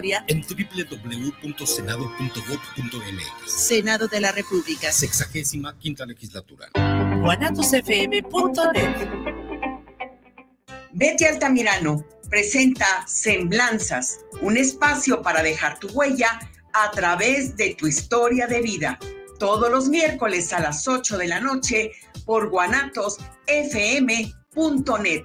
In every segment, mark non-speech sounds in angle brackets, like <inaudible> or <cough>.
historia en www.senado.gov.mx. Senado de la República. Sexagésima quinta legislatura. guanatosfm.net Betty Altamirano presenta Semblanzas, un espacio para dejar tu huella a través de tu historia de vida. Todos los miércoles a las 8 de la noche por guanatosfm.net.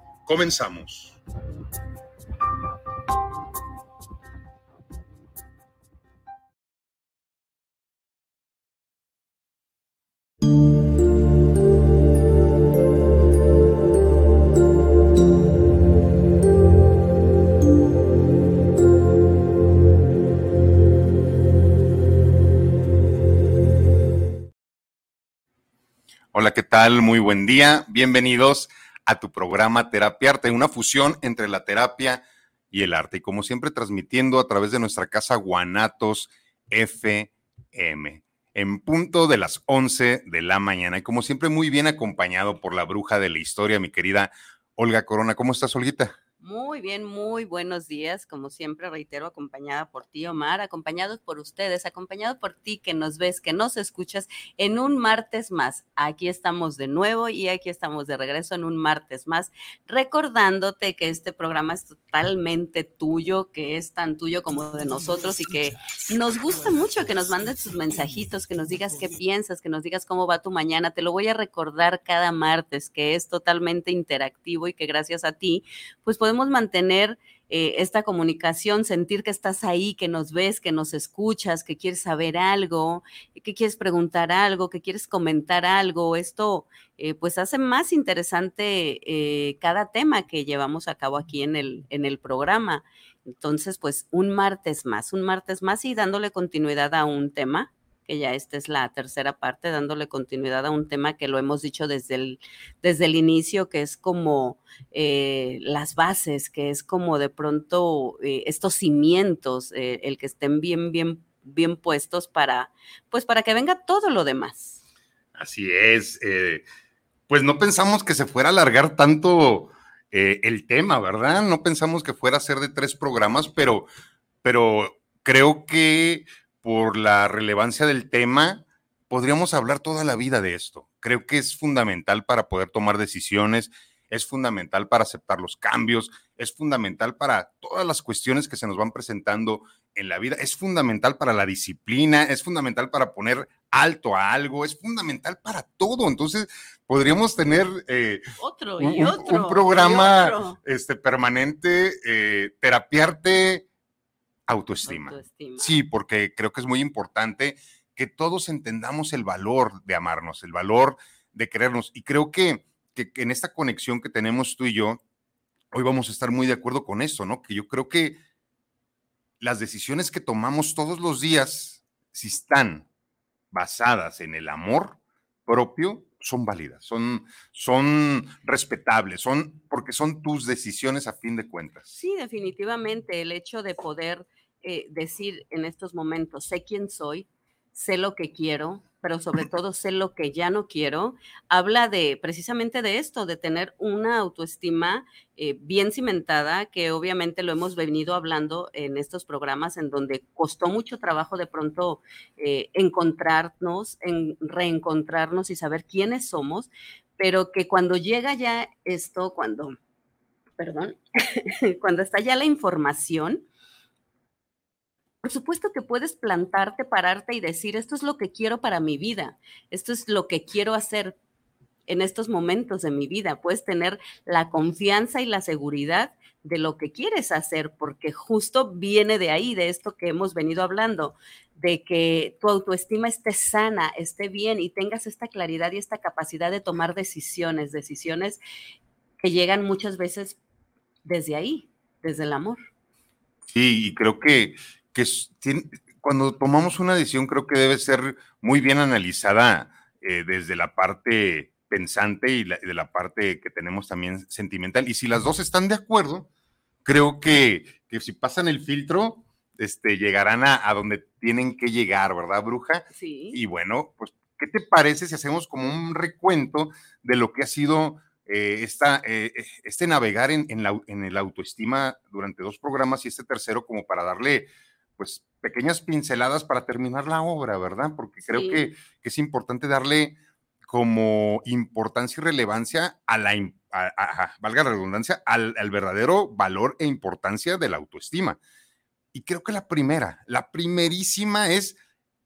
Comenzamos. Hola, ¿qué tal? Muy buen día. Bienvenidos a tu programa Terapia Arte, una fusión entre la terapia y el arte. Y como siempre, transmitiendo a través de nuestra casa Guanatos FM, en punto de las 11 de la mañana. Y como siempre, muy bien acompañado por la bruja de la historia, mi querida Olga Corona. ¿Cómo estás, Olguita? Muy bien, muy buenos días. Como siempre, reitero, acompañada por ti, Omar, acompañados por ustedes, acompañado por ti que nos ves, que nos escuchas en un martes más. Aquí estamos de nuevo y aquí estamos de regreso en un martes más, recordándote que este programa es totalmente tuyo, que es tan tuyo como de nosotros y que nos gusta mucho que nos mandes tus mensajitos, que nos digas qué piensas, que nos digas cómo va tu mañana. Te lo voy a recordar cada martes, que es totalmente interactivo y que gracias a ti, pues podemos podemos mantener eh, esta comunicación, sentir que estás ahí, que nos ves, que nos escuchas, que quieres saber algo, que quieres preguntar algo, que quieres comentar algo. Esto eh, pues hace más interesante eh, cada tema que llevamos a cabo aquí en el, en el programa. Entonces, pues un martes más, un martes más y dándole continuidad a un tema que ya esta es la tercera parte, dándole continuidad a un tema que lo hemos dicho desde el, desde el inicio, que es como eh, las bases, que es como de pronto eh, estos cimientos, eh, el que estén bien, bien, bien puestos para, pues para que venga todo lo demás. Así es. pues no pensamos que se fuera a alargar tanto el tema, ¿verdad? No pensamos que fuera a ser de tres programas, pero, pero creo que por la relevancia del tema, podríamos hablar toda la vida de esto. Creo que es fundamental para poder tomar decisiones, es fundamental para aceptar los cambios, es fundamental para todas las cuestiones que se nos van presentando en la vida, es fundamental para la disciplina, es fundamental para poner alto a algo, es fundamental para todo. Entonces, podríamos tener eh, otro, y un, un, programa Este, permanente, eh, terapiarte Autoestima. Sí, porque creo que es muy importante que todos entendamos el valor de amarnos, el valor de querernos. Y creo que, que, en esta conexión que tenemos tú y yo, hoy vamos a estar muy de acuerdo con eso, ¿no? Que yo creo que las decisiones que tomamos todos los días, si están basadas en el amor propio, son válidas, son, son respetables, son porque son tus decisiones a fin de cuentas. Sí, definitivamente el hecho de poder eh, decir en estos momentos, sé quién soy, sé lo que quiero, pero sobre todo sé lo que ya no quiero, habla de precisamente de esto, de tener una autoestima eh, bien cimentada, que obviamente lo hemos venido hablando en estos programas en donde costó mucho trabajo de pronto eh, encontrarnos, en reencontrarnos y saber quiénes somos, pero que cuando llega ya esto, cuando, perdón, <laughs> cuando está ya la información, por supuesto que puedes plantarte, pararte y decir, esto es lo que quiero para mi vida, esto es lo que quiero hacer en estos momentos de mi vida. Puedes tener la confianza y la seguridad de lo que quieres hacer, porque justo viene de ahí, de esto que hemos venido hablando, de que tu autoestima esté sana, esté bien y tengas esta claridad y esta capacidad de tomar decisiones, decisiones que llegan muchas veces desde ahí, desde el amor. Sí, y creo que, que cuando tomamos una decisión, creo que debe ser muy bien analizada eh, desde la parte pensante y de la parte que tenemos también sentimental. Y si las dos están de acuerdo, creo que, si pasan el filtro, este, llegarán a, a, donde tienen que llegar, ¿verdad, bruja? Sí. Y bueno, pues, ¿qué te parece si hacemos como un recuento de lo que ha sido eh, esta, eh, este navegar en, en, la, en el autoestima durante dos programas y este tercero como para darle, pues, pequeñas pinceladas para terminar la obra, ¿verdad? Porque creo que, que, es importante darle como importancia y relevancia a la, valga la redundancia, al, al, verdadero valor e importancia de la autoestima. Y creo que la primera, la primerísima es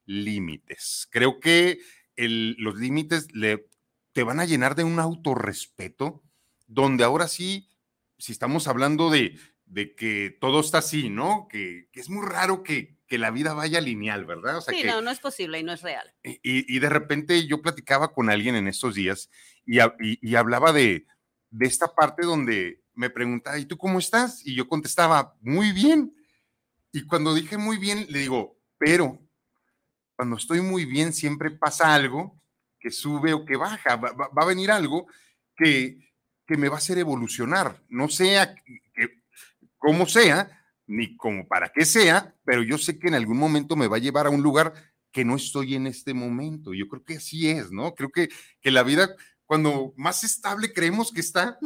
límites. Creo que el, los límites le, te van a llenar de un autorrespeto, donde ahora sí, si estamos hablando de, de que todo está así, ¿no? Que, que es muy raro que, que la vida vaya lineal, ¿verdad? O sea, sí, que, no, no es posible y no es real. Y, y, de repente yo platicaba con alguien en estos días y, y, y, hablaba de, de esta parte donde me preguntaba, ¿y tú cómo estás? Y yo contestaba, muy bien. Y cuando dije muy bien, le digo, pero cuando estoy muy bien siempre pasa algo que sube o que baja, va, va, va a venir algo que, que me va a hacer evolucionar, no sea que, como sea, ni como para qué sea, pero yo sé que en algún momento me va a llevar a un lugar que no estoy en este momento. Yo creo que así es, ¿no? Creo que, que la vida, cuando más estable creemos que está,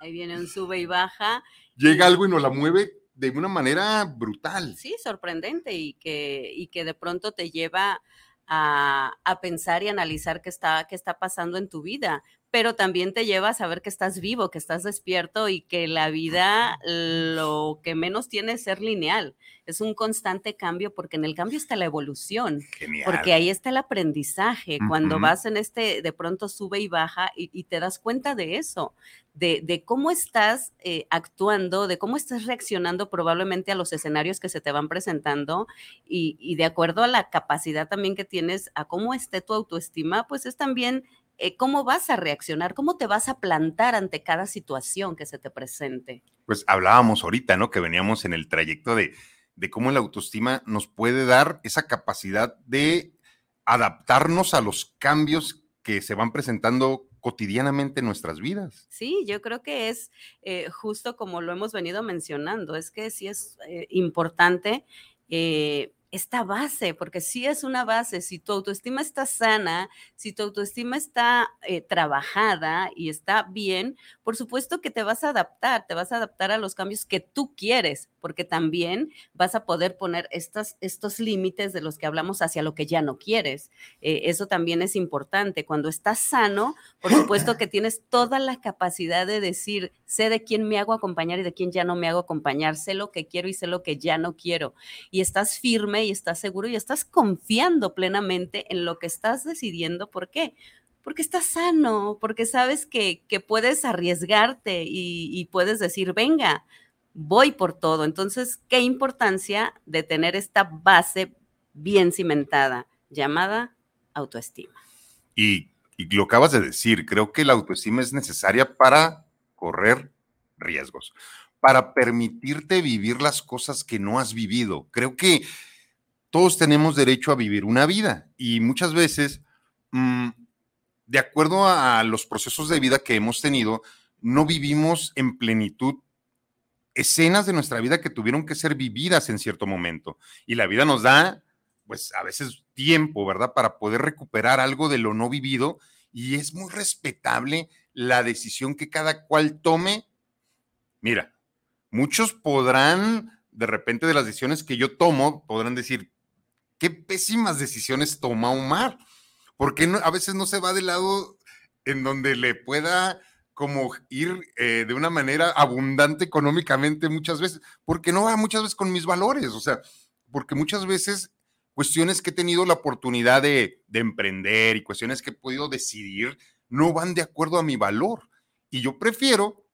ahí viene un sube y baja. Llega algo y nos la mueve de una manera brutal. Sí, sorprendente y que, y que de pronto te lleva a, a, pensar y analizar qué está, qué está pasando en tu vida, pero también te lleva a saber que estás vivo, que estás despierto y que la vida lo que menos tiene es ser lineal. Es un constante cambio porque en el cambio está la evolución, Genial. porque ahí está el aprendizaje. Cuando uh -huh. vas en este, de pronto sube y baja y, y te das cuenta de eso, de, de cómo estás eh, actuando, de cómo estás reaccionando probablemente a los escenarios que se te van presentando y, y de acuerdo a la capacidad también que tienes, a cómo esté tu autoestima, pues es también eh, cómo vas a reaccionar, cómo te vas a plantar ante cada situación que se te presente. Pues hablábamos ahorita, ¿no? Que veníamos en el trayecto de, de cómo la autoestima nos puede dar esa capacidad de adaptarnos a los cambios que se van presentando cotidianamente en nuestras vidas. Sí, yo creo que es eh, justo como lo hemos venido mencionando, es que sí es eh, importante eh, esta base, porque sí es una base, si tu autoestima está sana, si tu autoestima está eh, trabajada y está bien, por supuesto que te vas a adaptar, te vas a adaptar a los cambios que tú quieres, porque también vas a poder poner estas, estos límites de los que hablamos hacia lo que ya no quieres. Eh, eso también es importante. Cuando estás sano, por supuesto que tienes toda la capacidad de decir, sé de quién me hago acompañar y de quién ya no me hago acompañar, sé lo que quiero y sé lo que ya no quiero. Y estás firme y estás seguro y estás confiando plenamente en lo que estás decidiendo. ¿Por qué? Porque estás sano, porque sabes que, que puedes arriesgarte y, puedes decir, venga, voy por todo. Entonces, qué importancia de tener esta base bien cimentada llamada autoestima. Y, lo acabas de decir, creo que la autoestima es necesaria para correr riesgos, para permitirte vivir las cosas que no has vivido. Creo que todos tenemos derecho a vivir una vida y muchas veces, mmm, de acuerdo a los procesos de vida que hemos tenido, no vivimos en plenitud escenas de nuestra vida que tuvieron que ser vividas en cierto momento. Y la vida nos da, pues a veces tiempo, ¿verdad? Para poder recuperar algo de lo no vivido. Y es muy respetable la decisión que cada cual tome. Mira, muchos podrán, de repente de las decisiones que yo tomo, podrán decir, qué pésimas decisiones toma Omar. Porque a veces no se va del lado en donde le pueda como ir eh, de una manera abundante económicamente muchas veces, porque no va muchas veces con mis valores, o sea, porque muchas veces cuestiones que he tenido la oportunidad de, de, emprender y cuestiones que he podido decidir no van de acuerdo a mi valor. Y yo prefiero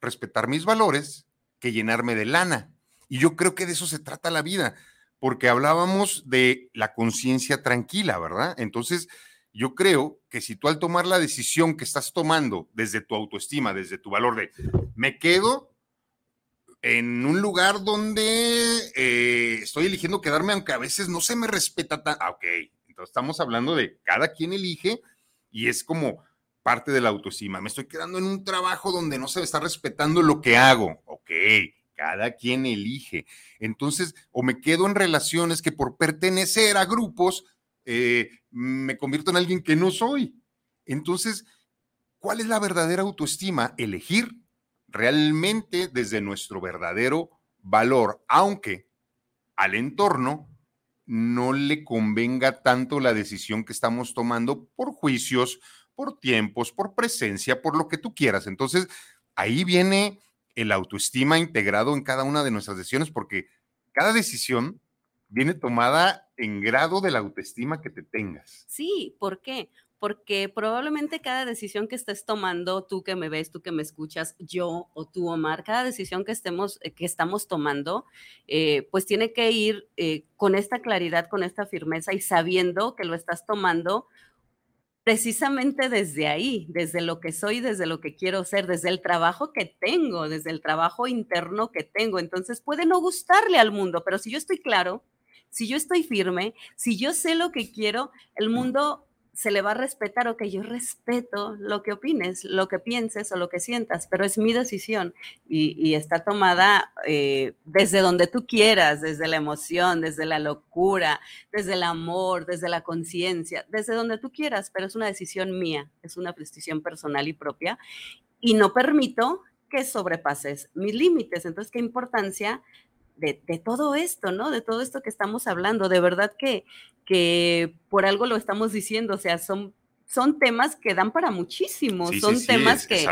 respetar mis valores que llenarme de lana. Y yo creo que de eso se trata la vida, porque hablábamos de la conciencia tranquila, ¿verdad? Entonces, yo creo que si tú al tomar la decisión que estás tomando desde tu autoestima, desde tu valor de me quedo, en un lugar donde eh, estoy eligiendo quedarme, aunque a veces no se me respeta tan. Ah, ok, entonces estamos hablando de cada quien elige y es como parte de la autoestima. Me estoy quedando en un trabajo donde no se me está respetando lo que hago. Ok, cada quien elige. Entonces, o me quedo en relaciones que por pertenecer a grupos eh, me convierto en alguien que no soy. Entonces, ¿cuál es la verdadera autoestima? Elegir realmente desde nuestro verdadero valor, aunque al entorno no le convenga tanto la decisión que estamos tomando por juicios, por tiempos, por presencia, por lo que tú quieras. Entonces, ahí viene el autoestima integrado en cada una de nuestras decisiones, porque cada decisión viene tomada en grado de la autoestima que te tengas. Sí, ¿por qué? porque probablemente cada decisión que estés tomando, tú que me ves, tú que me escuchas, yo o tú, Omar, cada decisión que, estemos, eh, que estamos tomando, eh, pues tiene que ir eh, con esta claridad, con esta firmeza y sabiendo que lo estás tomando precisamente desde ahí, desde lo que soy, desde lo que quiero ser, desde el trabajo que tengo, desde el trabajo interno que tengo. Entonces puede no gustarle al mundo, pero si yo estoy claro, si yo estoy firme, si yo sé lo que quiero, el mundo se le va a respetar o que yo respeto lo que opines, lo que pienses o lo que sientas, pero es mi decisión y, está tomada eh, desde donde tú quieras, desde la emoción, desde la locura, desde el amor, desde la conciencia, desde donde tú quieras, pero es una decisión mía, es una decisión personal y propia y no permito que sobrepases mis límites. Entonces, qué importancia de, todo esto, ¿no? De todo esto que estamos hablando. De verdad que, que por algo lo estamos diciendo, o sea, son, son temas que dan para muchísimo, son temas que,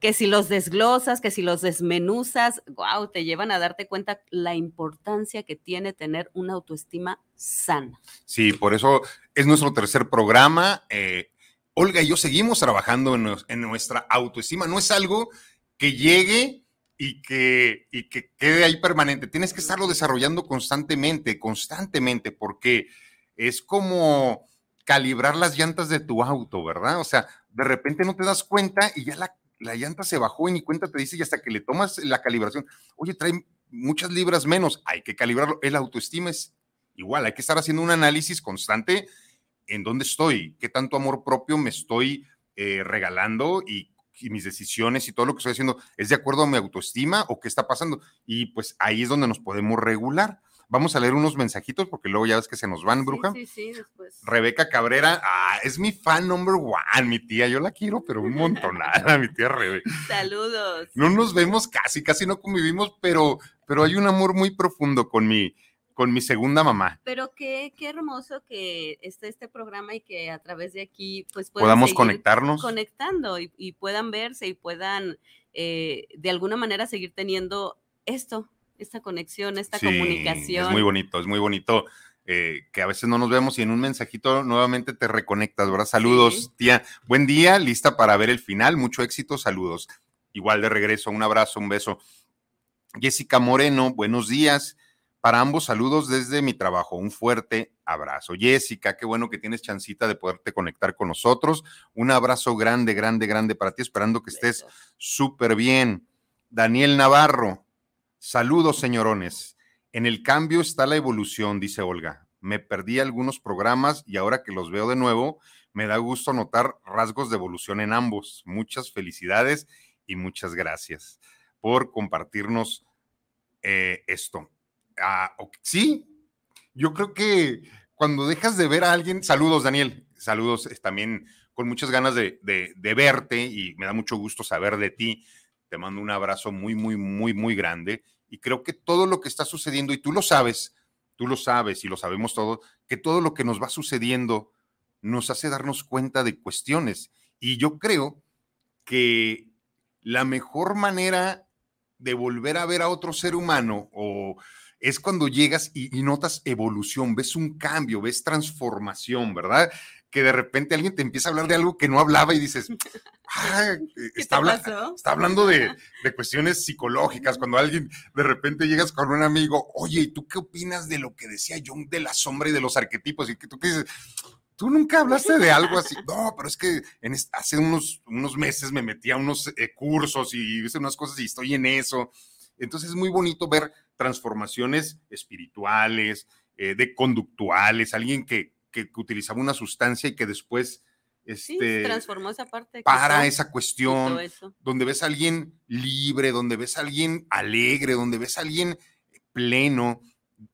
que si los desglosas, que si los desmenuzas, wow, te llevan a darte cuenta la importancia que tiene tener una autoestima sana. Sí, por eso es nuestro tercer programa. Eh, Olga y yo seguimos trabajando en nuestra autoestima. No es algo que llegue y que, y que quede ahí permanente. Tienes que estarlo desarrollando constantemente, constantemente, porque es como calibrar las llantas de tu auto, ¿verdad? O sea, de repente no te das cuenta y ya la, la llanta se bajó y ni cuenta te dice y hasta que le tomas la calibración, oye, trae muchas libras menos, hay que calibrarlo. El autoestima es igual, hay que estar haciendo un análisis constante en dónde estoy, qué tanto amor propio me estoy eh, regalando y y mis decisiones y todo lo que estoy haciendo es de acuerdo a mi autoestima o qué está pasando. Y pues ahí es donde nos podemos regular. Vamos a leer unos mensajitos porque luego ya ves que se nos van, bruja. Sí, sí, después. Rebeca Cabrera, ah, es mi fan number one, mi tía. Yo la quiero, pero un montón, <laughs> mi tía Rebeca. Saludos. No nos vemos casi, casi no convivimos, pero, pero hay un amor muy profundo con mi, con mi segunda mamá. Pero qué, qué hermoso que esté este programa y que a través de aquí pues podamos conectarnos. Conectando y, puedan verse y puedan eh, de alguna manera seguir teniendo esto, esta conexión, esta comunicación. Es muy bonito, es muy bonito. Eh, que a veces no nos vemos y en un mensajito nuevamente te reconectas, ¿verdad? Saludos, tía. Buen día, lista para ver el final. Mucho éxito, saludos. Igual de regreso, un abrazo, un beso. Jessica Moreno, buenos días. Para ambos, saludos desde mi trabajo. Un fuerte abrazo. Jessica, qué bueno que tienes chancita de poderte conectar con nosotros. Un abrazo grande, grande, grande para ti, esperando que estés súper bien. Daniel Navarro, saludos, señorones. En el cambio está la evolución, dice Olga. Me perdí algunos programas y ahora que los veo de nuevo, me da gusto notar rasgos de evolución en ambos. Muchas felicidades y muchas gracias por compartirnos eh, esto. Ah, sí, yo creo que cuando dejas de ver a alguien, saludos Daniel, saludos también con muchas ganas de, de, verte y me da mucho gusto saber de ti. Te mando un abrazo muy, muy, muy, muy grande y creo que todo lo que está sucediendo, y tú lo sabes, tú lo sabes y lo sabemos todos, que todo lo que nos va sucediendo nos hace darnos cuenta de cuestiones. Y yo creo que la mejor manera de volver a ver a otro ser humano o es cuando llegas y, notas evolución, ves un cambio, ves transformación, ¿verdad? Que de repente alguien te empieza a hablar de algo que no hablaba y dices, ah, <laughs> está, está, hablando de, cuestiones psicológicas. Cuando alguien de repente llegas con un amigo, oye, ¿y tú qué opinas de lo que decía Jung de la sombra y de los arquetipos? Y que tú dices, tú nunca hablaste de algo así. <laughs> No, pero es que hace unos, unos meses me metí a unos eh, cursos y hice unas cosas y estoy en eso. Entonces es muy bonito ver transformaciones espirituales, eh, de conductuales, alguien que, que, utilizaba una sustancia y que después este, transformó esa parte. Para esa cuestión, donde ves a alguien libre, donde ves a alguien alegre, donde ves a alguien pleno,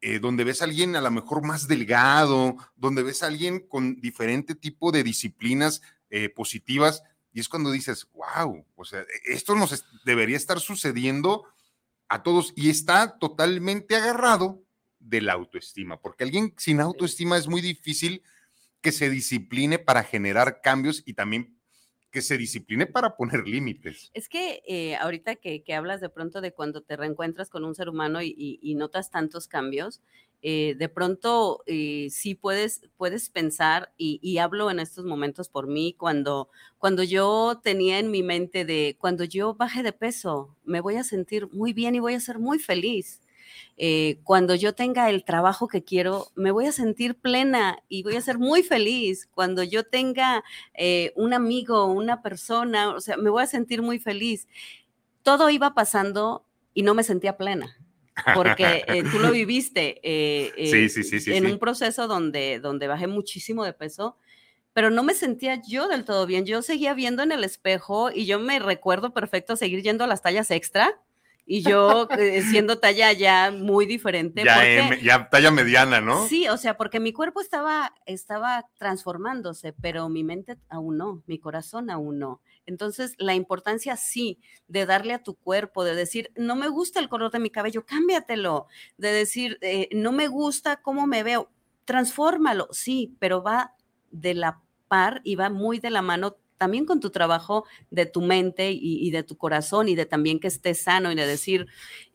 eh, donde ves a alguien a lo mejor más delgado, donde ves a alguien con diferente tipo de disciplinas eh, positivas, y es cuando dices, wow, o sea, esto nos debería estar sucediendo a todos y está totalmente agarrado de la autoestima, porque alguien sin autoestima es muy difícil que se discipline para generar cambios y también que se discipline para poner límites. Es que eh, ahorita que, hablas de pronto de cuando te reencuentras con un ser humano y, notas tantos cambios, eh, de pronto eh, sí puedes, puedes pensar, y, hablo en estos momentos por mí, cuando, cuando yo tenía en mi mente de, cuando yo baje de peso, me voy a sentir muy bien y voy a ser muy feliz. Eh, cuando yo tenga el trabajo que quiero, me voy a sentir plena y voy a ser muy feliz. Cuando yo tenga eh, un amigo, una persona, o sea, me voy a sentir muy feliz. Todo iba pasando y no me sentía plena. Porque eh, tú lo <laughs> viviste en un proceso donde, donde bajé muchísimo de peso, pero no me sentía yo del todo bien. Yo seguía viendo en el espejo y yo me recuerdo perfecto seguir yendo a las tallas extra y yo eh, siendo talla ya muy diferente. Ya, ya, talla mediana, ¿no? Sí, o sea, porque mi cuerpo estaba, estaba transformándose, pero mi mente aún no, mi corazón aún no. Entonces, la importancia sí de darle a tu cuerpo, de decir, no me gusta el color de mi cabello, cámbiatelo, de decir, eh, no me gusta cómo me veo, transfórmalo, sí, pero va de la par y va muy de la mano también con tu trabajo de tu mente y, de tu corazón y de también que estés sano y de decir,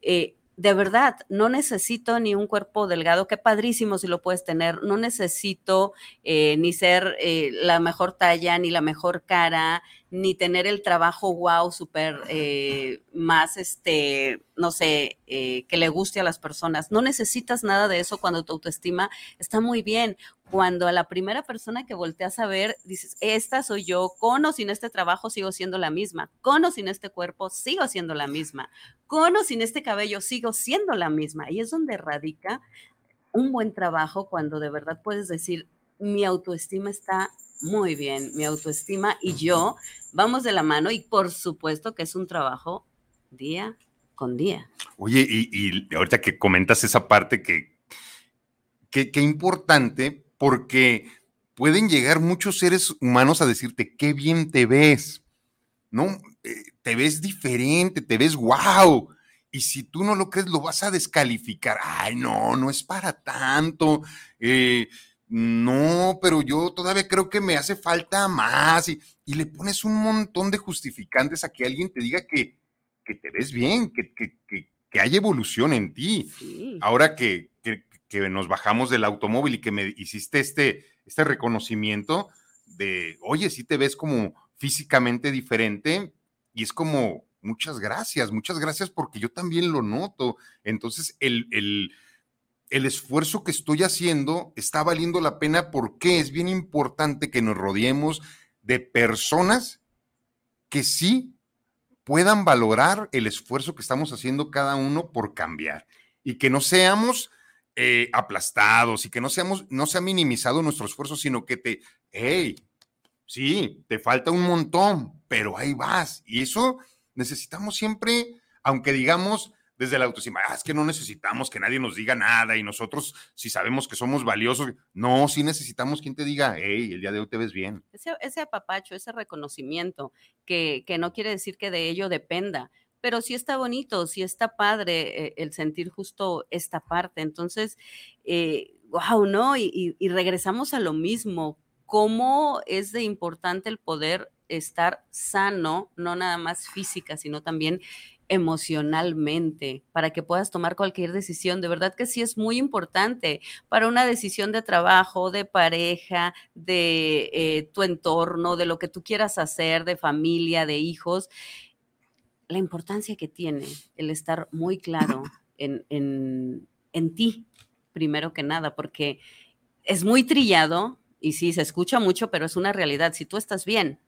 eh, de verdad, no necesito ni un cuerpo delgado, qué padrísimo si lo puedes tener, no necesito eh, ni ser eh, la mejor talla, ni la mejor cara, ni tener el trabajo wow, súper eh, más, este, no sé, que le guste a las personas. No necesitas nada de eso cuando tu autoestima está muy bien. Cuando a la primera persona que volteas a ver, dices, esta soy yo, con o sin este trabajo sigo siendo la misma, con o sin este cuerpo sigo siendo la misma, con o sin este cabello sigo siendo la misma. Y es donde radica un buen trabajo cuando de verdad puedes decir, mi autoestima está muy bien, mi autoestima y yo vamos de la mano y por supuesto que es un trabajo día con día. Oye, y, ahorita que comentas esa parte que, que, importante porque pueden llegar muchos seres humanos a decirte qué bien te ves, ¿no? Eh, te ves diferente, te ves wow. Y si tú no lo crees, lo vas a descalificar. Ay, no, no es para tanto. Eh, no, pero yo todavía creo que me hace falta más y, le pones un montón de justificantes a que alguien te diga que, que te ves bien, que, que, que, hay evolución en ti. Ahora que, nos bajamos del automóvil y que me hiciste este, este reconocimiento de, oye, sí te ves como físicamente diferente y es como, muchas gracias, muchas gracias porque yo también lo noto. Entonces, el, el el esfuerzo que estoy haciendo está valiendo la pena porque es bien importante que nos rodeemos de personas que sí puedan valorar el esfuerzo que estamos haciendo cada uno por cambiar y que no seamos eh, aplastados y que no seamos, no se ha minimizado nuestro esfuerzo, sino que te, hey, sí, te falta un montón, pero ahí vas. Y eso necesitamos siempre, aunque digamos, desde la autoestima, ah, es que no necesitamos que nadie nos diga nada y nosotros si sabemos que somos valiosos, no, sí necesitamos quien te diga, hey, el día de hoy te ves bien. Ese, ese apapacho, ese reconocimiento, que, que no quiere decir que de ello dependa, pero sí está bonito, sí está padre eh, el sentir justo esta parte. Entonces, wow, eh, ¿no? Y, y, regresamos a lo mismo, cómo es de importante el poder estar sano, no nada más física, sino también emocionalmente para que puedas tomar cualquier decisión. De verdad que sí es muy importante para una decisión de trabajo, de pareja, de eh, tu entorno, de lo que tú quieras hacer, de familia, de hijos. La importancia que tiene el estar muy claro en, en, en ti, primero que nada, porque es muy trillado y sí, se escucha mucho, pero es una realidad. Si tú estás bien,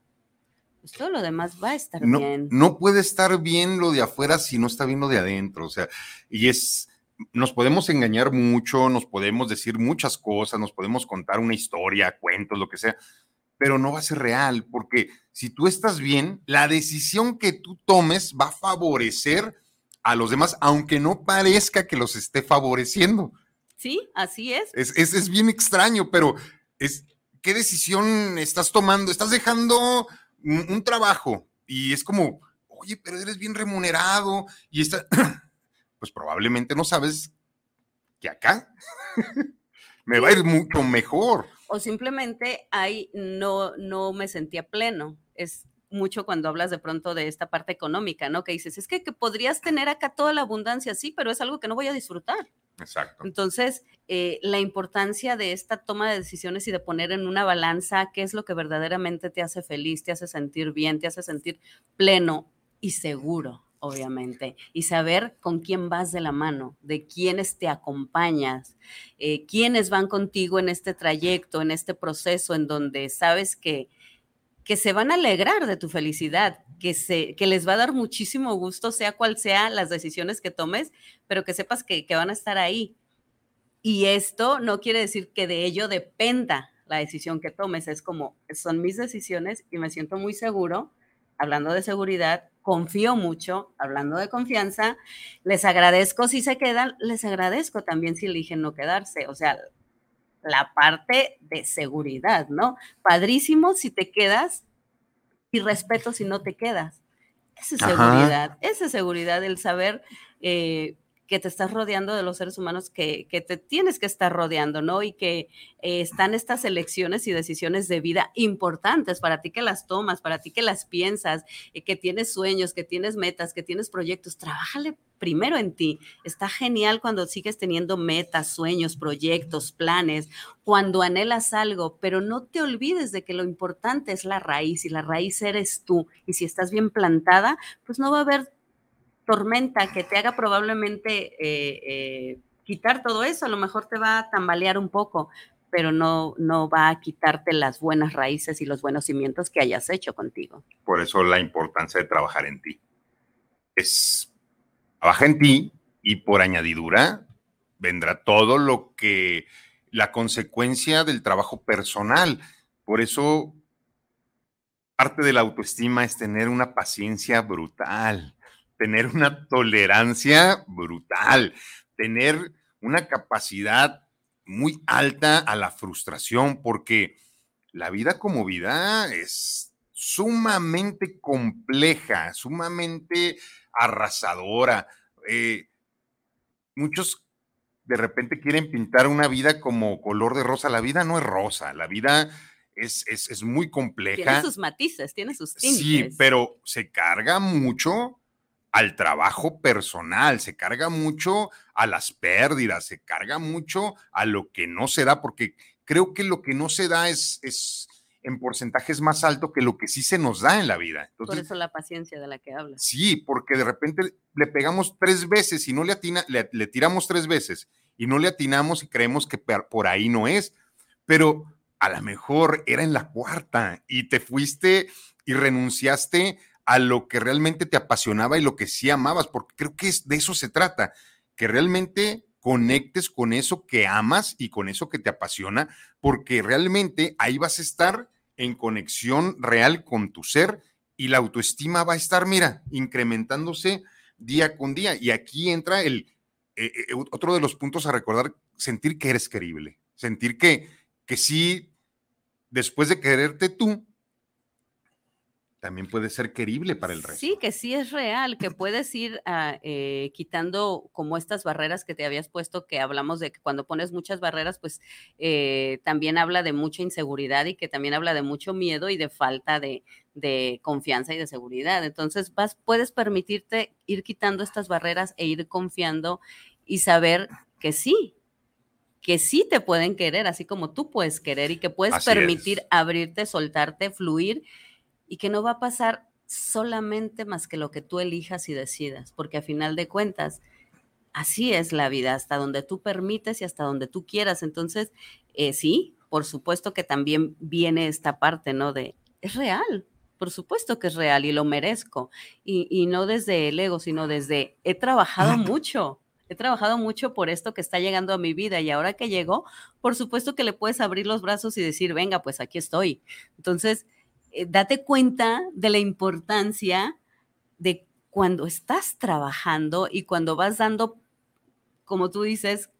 pues todo lo demás va a estar no, bien. no puede estar bien lo de afuera si no está bien lo de adentro. O sea, y es, nos podemos engañar mucho, nos podemos decir muchas cosas, nos podemos contar una historia, cuentos, lo que sea, pero no va a ser real, porque si tú estás bien, la decisión que tú tomes va a favorecer a los demás, aunque no parezca que los esté favoreciendo. Sí, así es. Es, es, es bien extraño, pero es, ¿qué decisión estás tomando? Estás dejando un, un trabajo y es como, oye, pero eres bien remunerado y está, <clears throat> pues probablemente no sabes que acá <laughs> me va a ir mucho mejor. O simplemente ahí no, no me sentía pleno. Es mucho cuando hablas de pronto de esta parte económica, ¿no? Que dices, es que, que podrías tener acá toda la abundancia, sí, pero es algo que no voy a disfrutar. Exacto. Entonces, eh, la importancia de esta toma de decisiones y de poner en una balanza qué es lo que verdaderamente te hace feliz, te hace sentir bien, te hace sentir pleno y seguro, obviamente. Y saber con quién vas de la mano, de quiénes te acompañas, eh, quiénes van contigo en este trayecto, en este proceso en donde sabes que que se van a alegrar de tu felicidad, que, se, que les va a dar muchísimo gusto, sea cual sea las decisiones que tomes, pero que sepas que, que van a estar ahí. Y esto no quiere decir que de ello dependa la decisión que tomes, es como, son mis decisiones y me siento muy seguro, hablando de seguridad, confío mucho, hablando de confianza, les agradezco si se quedan, les agradezco también si eligen no quedarse, o sea, la parte de seguridad, ¿no? Padrísimo si te quedas y respeto si no te quedas. Esa es seguridad, esa es seguridad, el saber eh, que te estás rodeando de los seres humanos que, que te tienes que estar rodeando, ¿no? Y que eh, están estas elecciones y decisiones de vida importantes para ti que las tomas, para ti que las piensas, eh, que tienes sueños, que tienes metas, que tienes proyectos. Trabájale primero en ti. Está genial cuando sigues teniendo metas, sueños, proyectos, planes, cuando anhelas algo, pero no te olvides de que lo importante es la raíz y la raíz eres tú. Y si estás bien plantada, pues no va a haber tormenta que te haga probablemente eh, eh, quitar todo eso, a lo mejor te va a tambalear un poco, pero no, no va a quitarte las buenas raíces y los buenos cimientos que hayas hecho contigo. Por eso la importancia de trabajar en ti. Es, trabaja en ti y por añadidura vendrá todo lo que, la consecuencia del trabajo personal. Por eso, parte de la autoestima es tener una paciencia brutal tener una tolerancia brutal, tener una capacidad muy alta a la frustración, porque la vida como vida es sumamente compleja, sumamente arrasadora. Eh, muchos de repente quieren pintar una vida como color de rosa. La vida no es rosa, la vida es, es, es muy compleja. Tiene sus matices, tiene sus tintes. Sí, pero se carga mucho al trabajo personal, se carga mucho a las pérdidas, se carga mucho a lo que no se da, porque creo que lo que no se da es, es en porcentajes más alto que lo que sí se nos da en la vida. Entonces, Por eso la paciencia de la que hablas. Sí, porque de repente le pegamos tres veces y no le atina, le, le tiramos tres veces y no le atinamos y creemos que por ahí no es, pero a lo mejor era en la cuarta y te fuiste y renunciaste a lo que realmente te apasionaba y lo que sí amabas, porque creo que es, de eso se trata, que realmente conectes con eso que amas y con eso que te apasiona, porque realmente ahí vas a estar en conexión real con tu ser y la autoestima va a estar, mira, incrementándose día con día. Y aquí entra el eh, eh, otro de los puntos a recordar, sentir que eres querible, sentir que, que sí, después de quererte tú, también puede ser querible para el resto. Sí, que sí es real, que puedes ir eh, quitando como estas barreras que te habías puesto, que hablamos de que cuando pones muchas barreras, pues eh, también habla de mucha inseguridad y que también habla de mucho miedo y de falta de, de confianza y de seguridad. Entonces, vas, puedes permitirte ir quitando estas barreras e ir confiando y saber que sí, que sí te pueden querer, así como tú puedes querer y que puedes Así permitir es. abrirte, soltarte, fluir y que no va a pasar solamente más que lo que tú elijas y decidas, porque a final de cuentas, así es la vida, hasta donde tú permites y hasta donde tú quieras. Entonces, eh, sí, por supuesto que también viene esta parte, ¿no? De, es real, por supuesto que es real y lo merezco. Y, y no desde el ego, sino desde he trabajado mucho. He trabajado mucho por esto que está llegando a mi vida y ahora que llegó, por supuesto que le puedes abrir los brazos y decir, venga, pues aquí estoy. Entonces, eh, date cuenta de la importancia de cuando estás trabajando y cuando vas dando, como tú dices,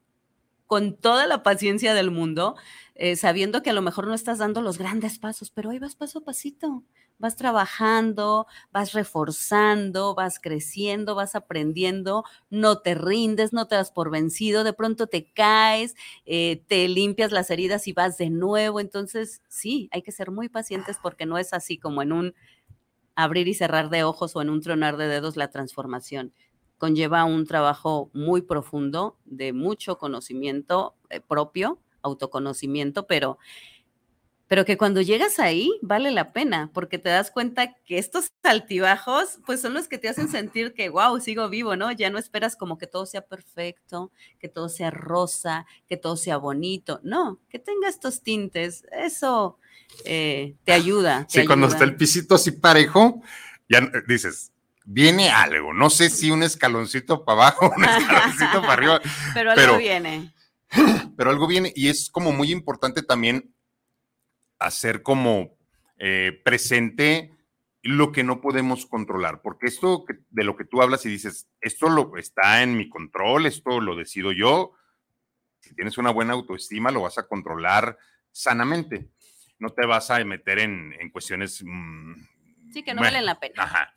con toda la paciencia del mundo, eh, sabiendo que a lo mejor no estás dando los grandes pasos, pero ahí vas paso a pasito, vas trabajando, vas reforzando, vas creciendo, vas aprendiendo, no te rindes, no te das por vencido, de pronto te caes, eh, te limpias las heridas y vas de nuevo. Entonces, sí, hay que ser muy pacientes porque no es así como en un abrir y cerrar de ojos o en un tronar de dedos la transformación conlleva un trabajo muy profundo de mucho conocimiento eh, propio, autoconocimiento, pero, pero que cuando llegas ahí vale la pena, porque te das cuenta que estos altibajos, pues son los que te hacen sentir que, wow, sigo vivo, ¿no? Ya no esperas como que todo sea perfecto, que todo sea rosa, que todo sea bonito, no, que tenga estos tintes, eso eh, te ayuda. sí, cuando está el pisito así parejo, ya dices, viene algo. No sé si un escaloncito para abajo, un escaloncito para arriba. <laughs> Pero algo viene. Pero algo viene y es como muy importante también hacer como eh, presente lo que no podemos controlar, porque esto de lo que tú hablas y dices, esto lo está en mi control, esto lo decido yo. Si tienes una buena autoestima, lo vas a controlar sanamente. No te vas a meter en, cuestiones. Mm, sí, que no valen la pena. Ajá.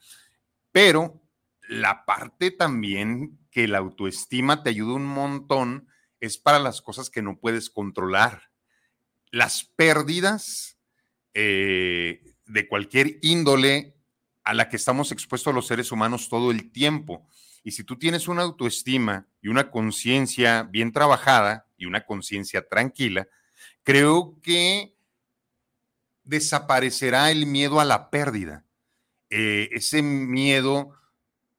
Pero la parte también que la autoestima te ayuda un montón es para las cosas que no puedes controlar. Las pérdidas eh, de cualquier índole a la que estamos expuestos los seres humanos todo el tiempo. Y si tú tienes una autoestima y una conciencia bien trabajada y una conciencia tranquila, creo que desaparecerá el miedo a la pérdida. Eh, ese miedo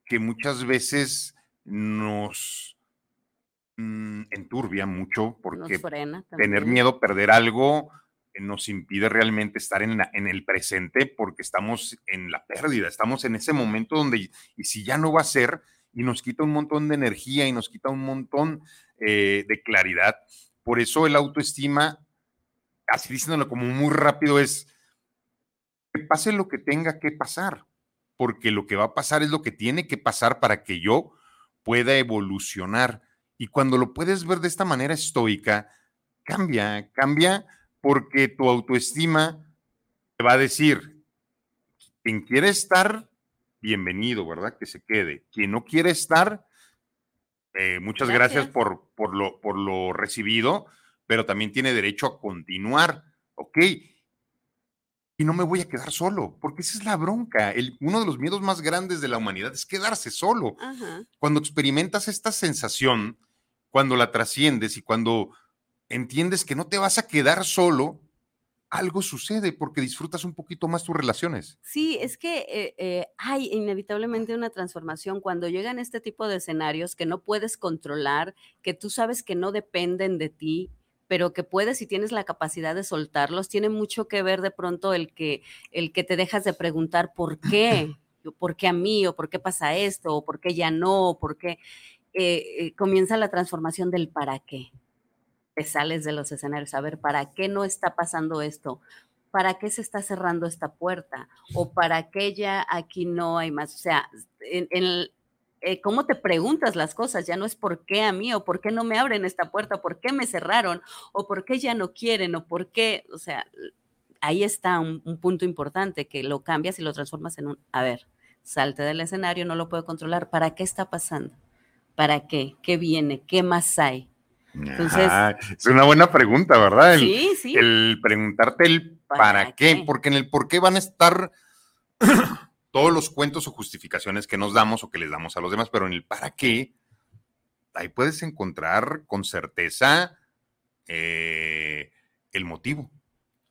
que muchas veces nos mm, enturbia mucho porque tener miedo a perder algo nos impide realmente estar en, en, el presente porque estamos en la pérdida, estamos en ese momento donde, y si ya no va a ser, y nos quita un montón de energía y nos quita un montón eh, de claridad. Por eso el autoestima, así diciéndolo como muy rápido, es que pase lo que tenga que pasar, porque lo que va a pasar es lo que tiene que pasar para que yo pueda evolucionar. Y cuando lo puedes ver de esta manera estoica, cambia, cambia porque tu autoestima te va a decir, quien quiere estar, bienvenido, ¿verdad? Que se quede. Quien no quiere estar, eh, muchas gracias, por, por, lo, por lo recibido, pero también tiene derecho a continuar. Ok, y no me voy a quedar solo, porque esa es la bronca. El, uno de los miedos más grandes de la humanidad es quedarse solo. Cuando experimentas esta sensación, cuando la trasciendes y cuando entiendes que no te vas a quedar solo, algo sucede porque disfrutas un poquito más tus relaciones. Sí, es que eh, eh, hay inevitablemente una transformación cuando llegan este tipo de escenarios que no puedes controlar, que tú sabes que no dependen de ti pero que puedes y tienes la capacidad de soltarlos, tiene mucho que ver de pronto el que, el que te dejas de preguntar por qué, <clears throat> por qué a mí, o por qué pasa esto, o por qué ya no, o por qué eh, eh, comienza la transformación del para qué. Te sales de los escenarios, a ver, ¿para qué no está pasando esto? ¿Para qué se está cerrando esta puerta? ¿O para qué ya aquí no hay más? O sea, en, en, eh, cómo te preguntas las cosas, ya no es por qué a mí o por qué no me abren esta puerta, por qué me cerraron o por qué ya no quieren o por qué, o sea, ahí está un, punto importante que lo cambias y lo transformas en un, a ver, salte del escenario, no lo puedo controlar, ¿para qué está pasando? ¿Para qué? ¿Qué viene? ¿Qué más hay? Entonces, es una buena pregunta, ¿verdad? sí, sí. El preguntarte el para, qué? porque en el por qué van a estar <coughs> todos los cuentos o justificaciones que nos damos o que les damos a los demás, pero en el para qué, ahí puedes encontrar con certeza eh, el motivo.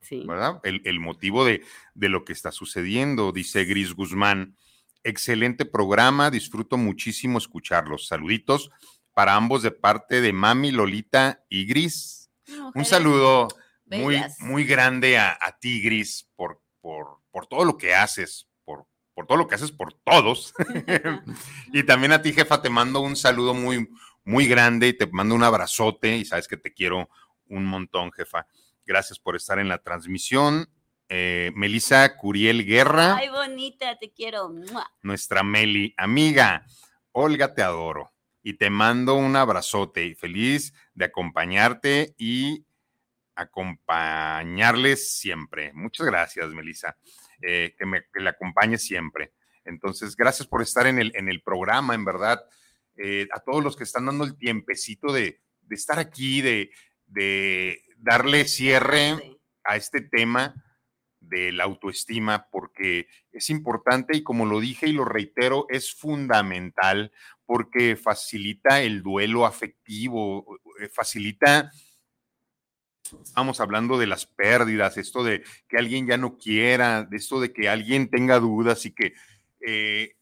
Sí. ¿Verdad? El, motivo de, de, lo que está sucediendo, dice Gris Guzmán. Excelente programa, disfruto muchísimo escucharlos. Saluditos para ambos de parte de Mami, Lolita y Gris. Un saludo muy, muy grande a, a ti, Gris, por, por por todo lo que haces, por, por todo lo que haces por todos. <laughs> <laughs> y también a ti, jefa, te mando un saludo muy, muy grande y te mando un abrazote y sabes que te quiero un montón, jefa. Gracias por estar en la transmisión. Eh, Melissa Curiel Guerra. Ay, bonita, te quiero. ¡Mua! Nuestra Meli, amiga. Olga, te adoro. Y te mando un abrazote y feliz de acompañarte y acompañarles siempre. Muchas gracias, Melissa. Eh, que me que le acompañe siempre. Entonces, gracias por estar en el, en el programa, en verdad. Eh, a todos los que están dando el tiempecito de, de estar aquí, de, de darle cierre a este tema de la autoestima, porque es importante y como lo dije y lo reitero, es fundamental porque facilita el duelo afectivo, eh, facilita, estamos hablando de las pérdidas, esto de que alguien ya no quiera, de esto de que alguien tenga dudas y que, eh,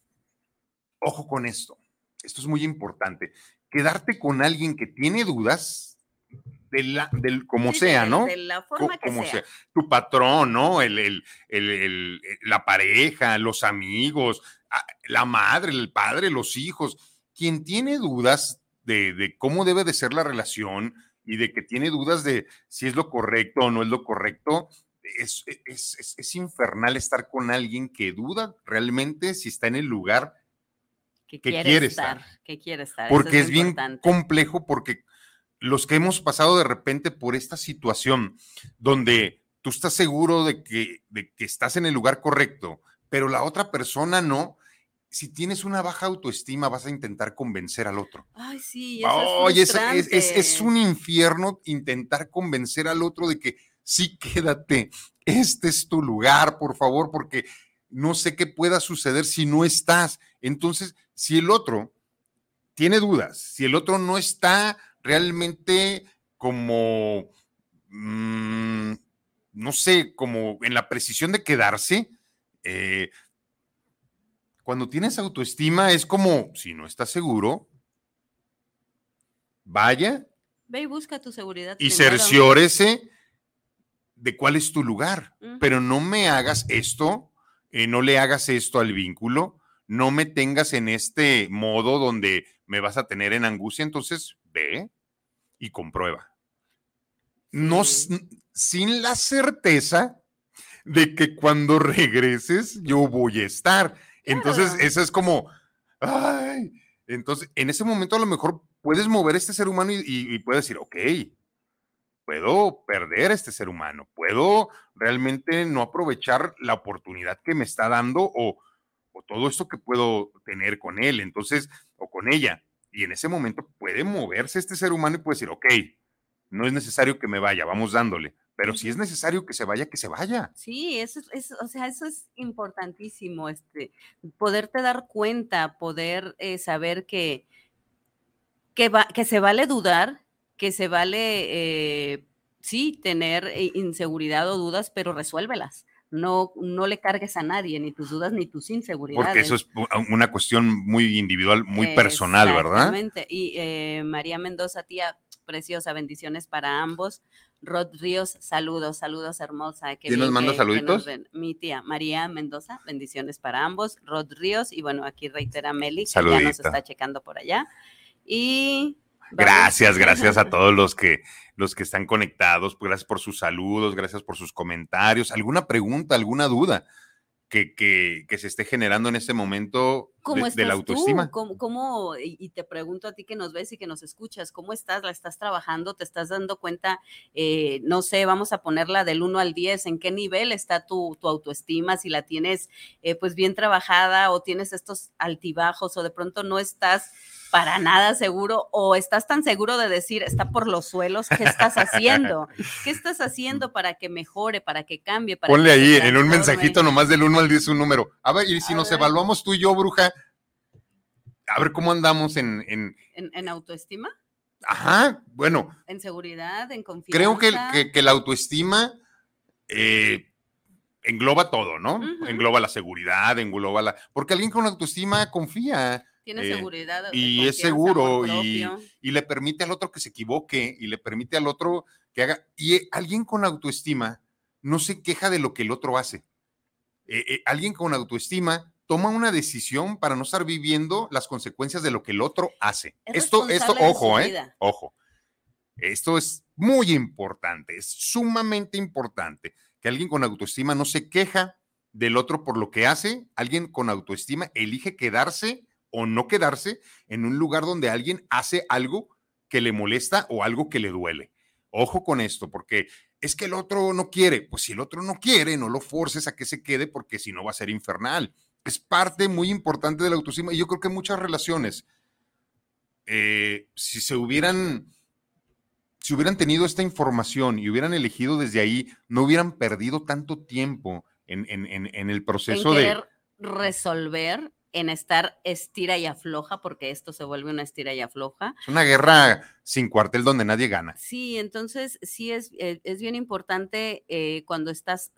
ojo con esto, esto es muy importante, quedarte con alguien que tiene dudas, de la, del, como Sí, sea, de- ¿no? De la Co- forma que como sea. Tu patrón, ¿no? El, el- el- el- la pareja, los amigos, ah, la madre, el padre, los hijos. Quien tiene dudas de, de cómo debe de ser la relación y de que tiene dudas de si es lo correcto o no es lo correcto, es, es- es- es infernal estar con alguien que duda realmente si está en el lugar Que, que quiere, quiere estar, estar. Que quiere estar. porque es, bien importante. complejo, porque los que hemos pasado de repente por esta situación donde tú estás seguro de que, de que estás en el lugar correcto, pero la otra persona no, si tienes una baja autoestima vas a intentar convencer al otro. Ay, sí, eso es, es, un infierno intentar convencer al otro de que sí, <laughs> quédate, este es tu lugar, por favor, porque no sé qué pueda suceder si no estás. Entonces, si el otro tiene dudas, si el otro no está realmente como, mm, no sé, como en la precisión de quedarse, eh, cuando tienes autoestima es como, si no estás seguro, vaya Ve y busca tu seguridad. y cerciórese de cuál es tu lugar. Pero no me hagas esto, eh, no le hagas esto al vínculo, no me tengas en este modo donde me vas a tener en angustia, entonces ve y comprueba. No, Sí. sin la certeza de que cuando <laughs> regreses yo voy a estar. Entonces, eso es como, ay, entonces, en ese momento a lo mejor puedes mover a este ser humano y, y- y puedes decir, ok, puedo perder a este ser humano, puedo realmente no aprovechar la oportunidad que me está dando o, o todo esto que puedo tener con él, entonces, o con ella. Y en ese momento puede moverse este ser humano y puede decir, ok, no es necesario que me vaya, vamos dándole, pero si es necesario que se vaya, que se vaya. Sí, eso es, o sea, eso es importantísimo, este, poderte dar cuenta, poder eh, saber que, que, va, que se vale dudar, que se vale, eh, sí, tener eh, inseguridad o dudas, pero resuélvelas. No, no le cargues a nadie, ni tus dudas, ni tus inseguridades. Porque eso es una cuestión muy individual, muy personal, ¿verdad? Exactamente. Y eh, María Mendoza, tía preciosa, bendiciones para ambos. Rod Ríos, saludos, saludos hermosa. ¿Quién nos manda que- que nos saluditos? Mi tía María Mendoza, bendiciones para ambos. Rod Ríos, y bueno, aquí reitera Meli, que ya nos está checando por allá. Y Gracias, gracias a <laughs> todos los que los que están conectados, gracias por sus saludos, gracias por sus comentarios. ¿Alguna pregunta, alguna duda que, que, que se esté generando en este momento ¿Cómo de, estás de la autoestima? tú? ¿Cómo, cómo- y, te pregunto a ti que nos ves y que nos escuchas, ¿cómo estás? ¿La estás trabajando? ¿Te estás dando cuenta? eh, no sé, vamos a ponerla del 1 al 10, ¿en qué nivel está tu, tu autoestima? Si la tienes eh, pues bien trabajada o tienes estos altibajos o de pronto no estás para nada seguro o estás tan seguro de decir, está por los suelos, ¿qué estás haciendo? ¿Qué estás haciendo para que mejore, para que cambie? Para Ponle que ahí en un mensajito nomás del 1 al 10 un número. A ver, y si A nos ver. evaluamos tú y yo, bruja, a ver cómo andamos en, en ¿En, en autoestima? ajá, bueno, ¿En seguridad? ¿En confianza? creo que, que- que la autoestima eh, engloba todo, ¿no? Engloba la seguridad, engloba la... Porque alguien con autoestima confía Tiene eh, seguridad. y es seguro y, y le permite al otro que se equivoque y le permite al otro que haga... Y eh, alguien con autoestima no se queja de lo que el otro hace. eh, alguien con autoestima toma una decisión para no estar viviendo las consecuencias de lo que el otro hace. Es esto, esto, ojo, eh, vida. ojo. Esto es muy importante, es sumamente importante que alguien con autoestima no se queja del otro por lo que hace. Alguien con autoestima elige quedarse o no quedarse en un lugar donde alguien hace algo que le molesta o algo que le duele. Ojo con esto, porque es que el otro no quiere. Pues si el otro no quiere, no lo forces a que se quede porque si no va a ser infernal. Es parte muy importante de la autoestima y yo creo que muchas relaciones, eh, si se hubieran, si hubieran tenido esta información y hubieran elegido desde ahí, no hubieran perdido tanto tiempo en, en- en- en el proceso de... resolver, en estar estira y afloja, porque esto se vuelve una estira y afloja. Es una guerra sin cuartel donde nadie gana. Sí, entonces sí es, eh, es bien importante eh, cuando estás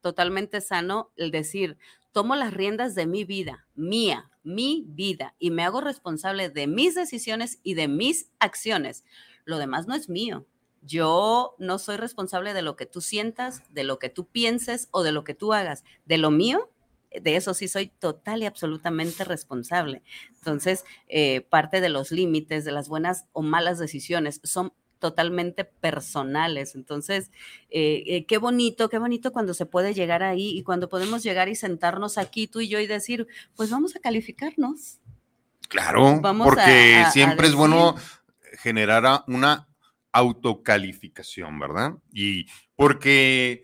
totalmente sano el decir, tomo las riendas de mi vida, mía, mi vida, y me hago responsable de mis decisiones y de mis acciones. Lo demás no es mío. Yo no soy responsable de lo que tú sientas, de lo que tú pienses o de lo que tú hagas. De lo mío, de eso sí soy total y absolutamente responsable. Entonces, eh, parte de los límites, de las buenas o malas decisiones, son totalmente personales. Entonces, eh, eh, qué bonito, qué bonito cuando se puede llegar ahí y cuando podemos llegar y sentarnos aquí tú y yo y decir, pues vamos a calificarnos. Claro, Vamos a- porque a- a siempre es bueno generar una autocalificación, ¿verdad? Y porque,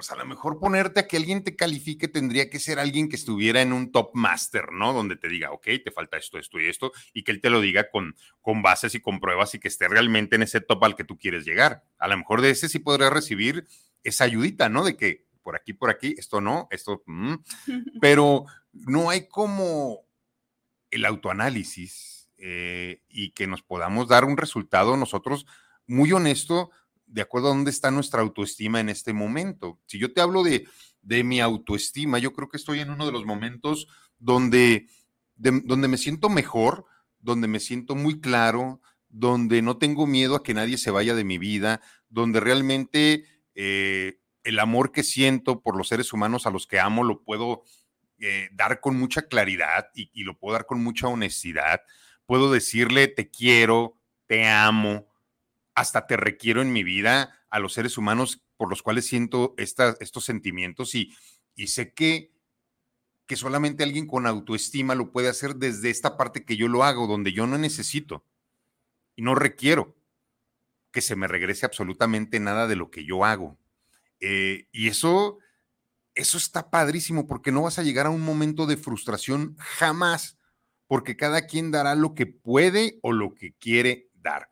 pues a lo mejor ponerte a que alguien te califique tendría que ser alguien que estuviera en un top master, ¿no? Donde te diga, ok, te falta esto, esto y esto, y que él te lo diga con, con bases y con pruebas y que esté realmente en ese top al que tú quieres llegar. A lo mejor de ese sí podrías recibir esa ayudita, ¿no? De que por aquí, por aquí, esto no, esto, mm, <laughs> pero no hay como el autoanálisis eh, y que nos podamos dar un resultado nosotros muy honesto de acuerdo a dónde está nuestra autoestima en este momento. Si yo te hablo de, de mi autoestima, yo creo que estoy en uno de los momentos donde, de- donde me siento mejor, donde me siento muy claro, donde no tengo miedo a que nadie se vaya de mi vida, donde realmente eh, el amor que siento por los seres humanos a los que amo lo puedo eh, dar con mucha claridad y lo puedo dar con mucha honestidad. Puedo decirle te quiero, te amo, hasta te requiero en mi vida a los seres humanos por los cuales siento estos sentimientos y, y sé que, que solamente alguien con autoestima lo puede hacer desde esta parte que yo lo hago, donde yo no necesito y no requiero que se me regrese absolutamente nada de lo que yo hago. Eh, y eso, eso está padrísimo porque no vas a llegar a un momento de frustración jamás, porque cada quien dará lo que puede o lo que quiere dar.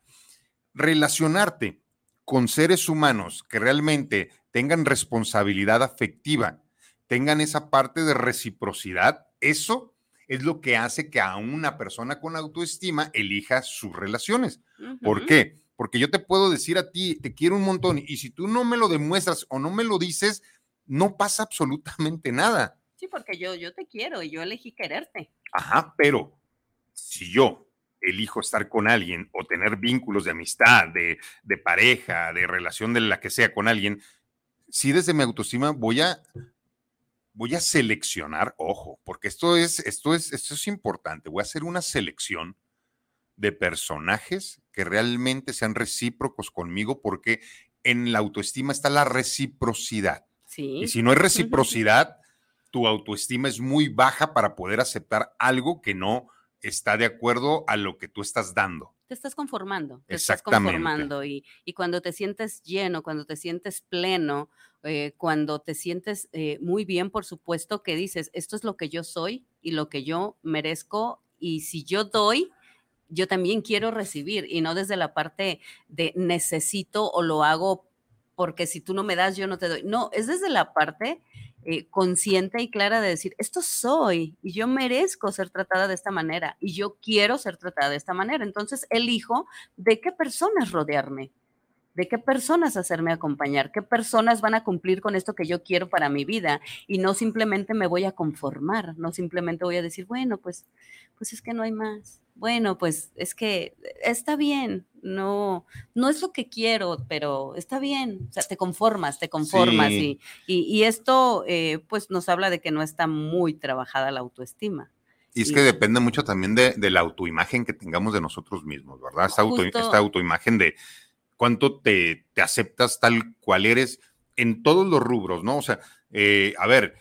Relacionarte con seres humanos que realmente tengan responsabilidad afectiva, tengan esa parte de reciprocidad, eso es lo que hace que a una persona con autoestima elija sus relaciones. ¿Por qué? Porque yo te puedo decir a ti, te quiero un montón, y si tú no me lo demuestras o no me lo dices, no pasa absolutamente nada. Sí, porque yo, yo te quiero y yo elegí quererte. Ajá, pero si yo elijo estar con alguien o tener vínculos de amistad, de, de pareja, de relación de la que sea con alguien, sí desde mi autoestima voy a voy a seleccionar, ojo, porque esto es esto es esto es importante, voy a hacer una selección de personajes que realmente sean recíprocos conmigo porque en la autoestima está la reciprocidad. Sí. Y si no hay <laughs> reciprocidad, tu autoestima es muy baja para poder aceptar algo que no está de acuerdo a lo que tú estás dando. te estás conformando, te estás conformando y, y cuando te sientes lleno, cuando te sientes pleno, eh, cuando te sientes eh, muy bien, por supuesto que dices, esto es lo que yo soy y lo que yo merezco y si yo doy, yo también quiero recibir y no desde la parte de necesito o lo hago porque si tú no me das, yo no te doy. No, es desde la parte eh, consciente y clara de decir, esto soy y yo merezco ser tratada de esta manera y yo quiero ser tratada de esta manera. Entonces, elijo de qué personas rodearme, de qué personas hacerme acompañar, qué personas van a cumplir con esto que yo quiero para mi vida y no simplemente me voy a conformar, no simplemente voy a decir, bueno, pues, pues es que no hay más. Bueno, pues es que está bien, no, no es lo que quiero, pero está bien, o sea, te conformas, te conformas Sí. y, y, y esto eh, pues nos habla de que no está muy trabajada la autoestima. Y es que depende mucho también de, de la autoimagen que tengamos de nosotros mismos, ¿verdad? Esta, auto- esta autoimagen de cuánto te, te aceptas tal cual eres en todos los rubros, ¿no? O sea, eh, a ver,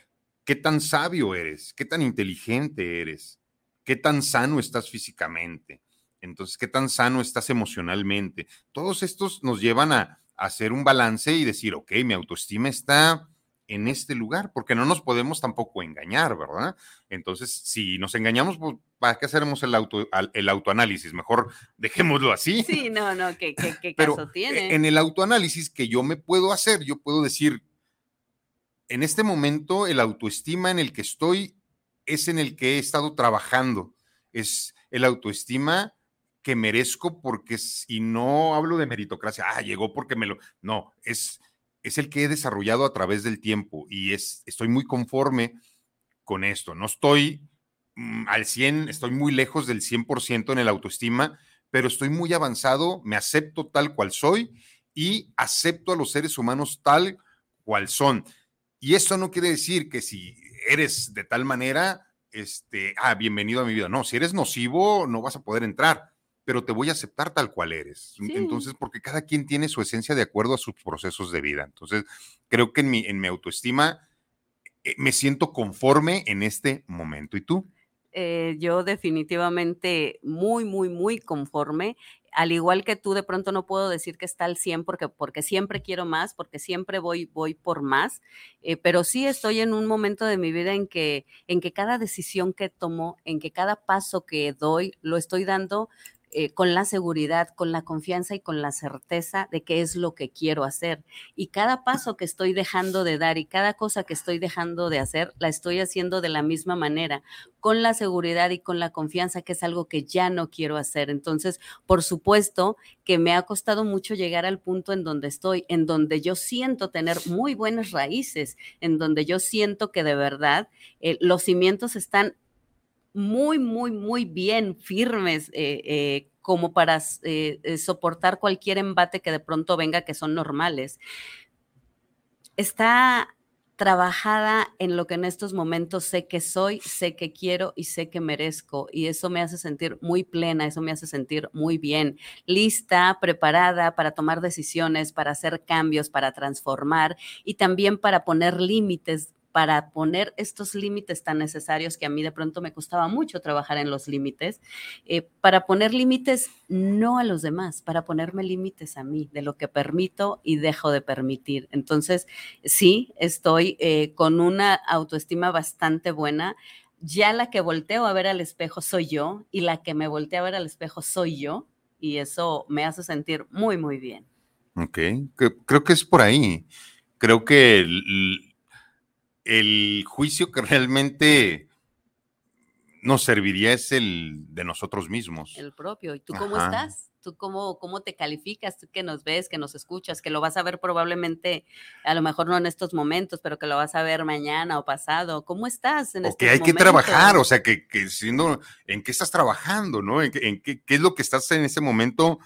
¿qué tan sabio eres? ¿Qué tan inteligente eres? ¿Qué tan sano estás físicamente? Entonces, ¿qué tan sano estás emocionalmente? Todos estos nos llevan a, a hacer un balance y decir, ok, mi autoestima está en este lugar, porque no nos podemos tampoco engañar, ¿verdad? Entonces, si nos engañamos, pues, ¿para qué hacemos el, auto, el autoanálisis? Mejor <laughs> dejémoslo así. Sí, no, no, ¿qué, qué, qué Pero caso tiene? en el autoanálisis que yo me puedo hacer, yo puedo decir, en este momento el autoestima en el que estoy es en el que he estado trabajando, es el autoestima merezco porque, s- y no hablo de meritocracia, ah, llegó porque me lo, no, es, es el que he desarrollado a través del tiempo y es, estoy muy conforme con esto, no estoy mm, al 100, estoy muy lejos del 100% en el autoestima, pero estoy muy avanzado, me acepto tal cual soy y acepto a los seres humanos tal cual son. Y eso no quiere decir que si eres de tal manera, este, ah, bienvenido a mi vida. No, si eres nocivo, no vas a poder entrar, pero te voy a aceptar tal cual eres. Sí. Entonces, porque cada quien tiene su esencia de acuerdo a sus procesos de vida. Entonces, creo que en mi, en mi autoestima eh, me siento conforme en este momento. ¿Y tú? eh, yo definitivamente muy, muy, muy conforme. Al igual que tú, de pronto no puedo decir que está al 100 porque, porque siempre quiero más, porque siempre voy, voy por más, eh, pero sí estoy en un momento de mi vida en que, en que cada decisión que tomo, en que cada paso que doy, lo estoy dando eh, con la seguridad, con la confianza y con la certeza de que es lo que quiero hacer. Y cada paso que estoy dejando de dar y cada cosa que estoy dejando de hacer, la estoy haciendo de la misma manera, con la seguridad y con la confianza que es algo que ya no quiero hacer. Entonces, por supuesto que me ha costado mucho llegar al punto en donde estoy, en donde yo siento tener muy buenas raíces, en donde yo siento que de verdad eh, los cimientos están muy, muy, muy bien firmes eh, eh, como para eh, soportar cualquier embate que de pronto venga, que son normales. Está trabajada en lo que en estos momentos sé que soy, sé que quiero y sé que merezco. Y eso me hace sentir muy plena, eso me hace sentir muy bien, lista, preparada para tomar decisiones, para hacer cambios, para transformar y también para poner límites para poner estos límites tan necesarios que a mí de pronto me costaba mucho trabajar en los límites, eh, para poner límites no a los demás, para ponerme límites a mí, de lo que permito y dejo de permitir. Entonces, sí, estoy eh, con una autoestima bastante buena. Ya la que volteo a ver al espejo soy yo y la que me volteo a ver al espejo soy yo y eso me hace sentir muy, muy bien. Ok, creo que es por ahí. Creo que el, juicio que realmente nos serviría es el de nosotros mismos. El propio. ¿Y tú cómo Ajá. estás? ¿Tú cómo, cómo te calificas? Tú que nos ves, que nos escuchas, que lo vas a ver probablemente, a lo mejor no en estos momentos, pero que lo vas a ver mañana o pasado. ¿Cómo estás en O que hay que trabajar, o sea, que, que siendo, ¿en qué estás trabajando, no? ¿En, qué, en qué- qué es lo que estás en ese momento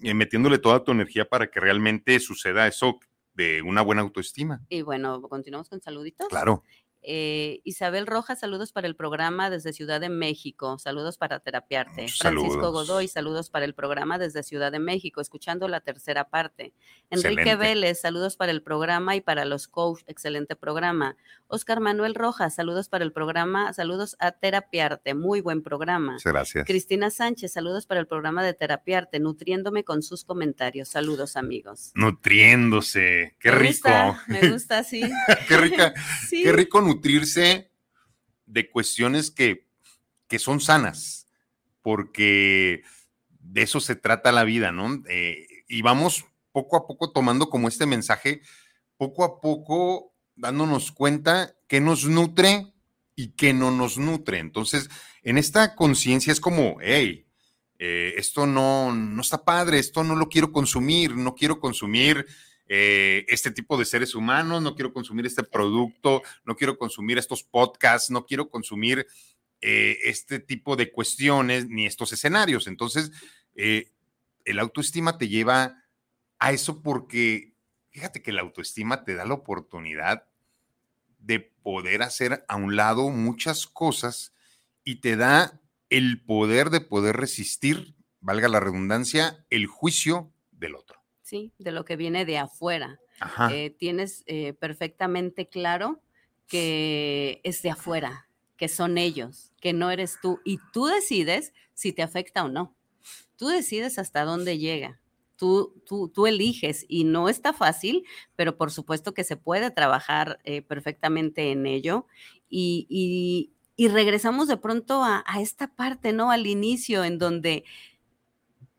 eh, metiéndole toda tu energía para que realmente suceda eso de una buena autoestima? Y bueno, continuamos con saluditos. Claro. Eh, Isabel Rojas, saludos para el programa desde Ciudad de México. Saludos para Terapiarte. Francisco. Godoy, saludos para el programa desde Ciudad de México, escuchando la tercera parte. Enrique Excelente. Vélez, saludos para el programa y para los coach. Excelente programa. Oscar Manuel Rojas, saludos para el programa. Saludos a Terapiarte. Muy buen programa. Muchas gracias. Cristina Sánchez, saludos para el programa de Terapiarte, nutriéndome con sus comentarios. Saludos, amigos. Nutriéndose, qué Me rico. gusta, me gusta, sí. <laughs> qué rica, <laughs> Sí. qué rico nutrirse de cuestiones que, que son sanas, porque de eso se trata la vida, ¿no? Eh, y vamos poco a poco tomando como este mensaje, poco a poco dándonos cuenta que nos nutre y que no nos nutre. Entonces, en esta conciencia es como, hey, eh, esto no, no está padre, esto no lo quiero consumir, no quiero consumir eh, este tipo de seres humanos, no quiero consumir este producto, no quiero consumir estos podcasts, no quiero consumir eh, este tipo de cuestiones ni estos escenarios. Entonces, eh, el autoestima te lleva a eso porque fíjate que la autoestima te da la oportunidad de poder hacer a un lado muchas cosas y te da el poder de poder resistir, valga la redundancia, el juicio del otro. Sí, de lo que viene de afuera. Eh, tienes eh, perfectamente claro que es de afuera, que son ellos, que no eres tú. Y tú decides si te afecta o no. Tú decides hasta dónde llega. Tú, tú, tú eliges y no está fácil, pero por supuesto que se puede trabajar eh, perfectamente en ello. Y, y- y regresamos de pronto a, a esta parte, ¿no? Al inicio, en donde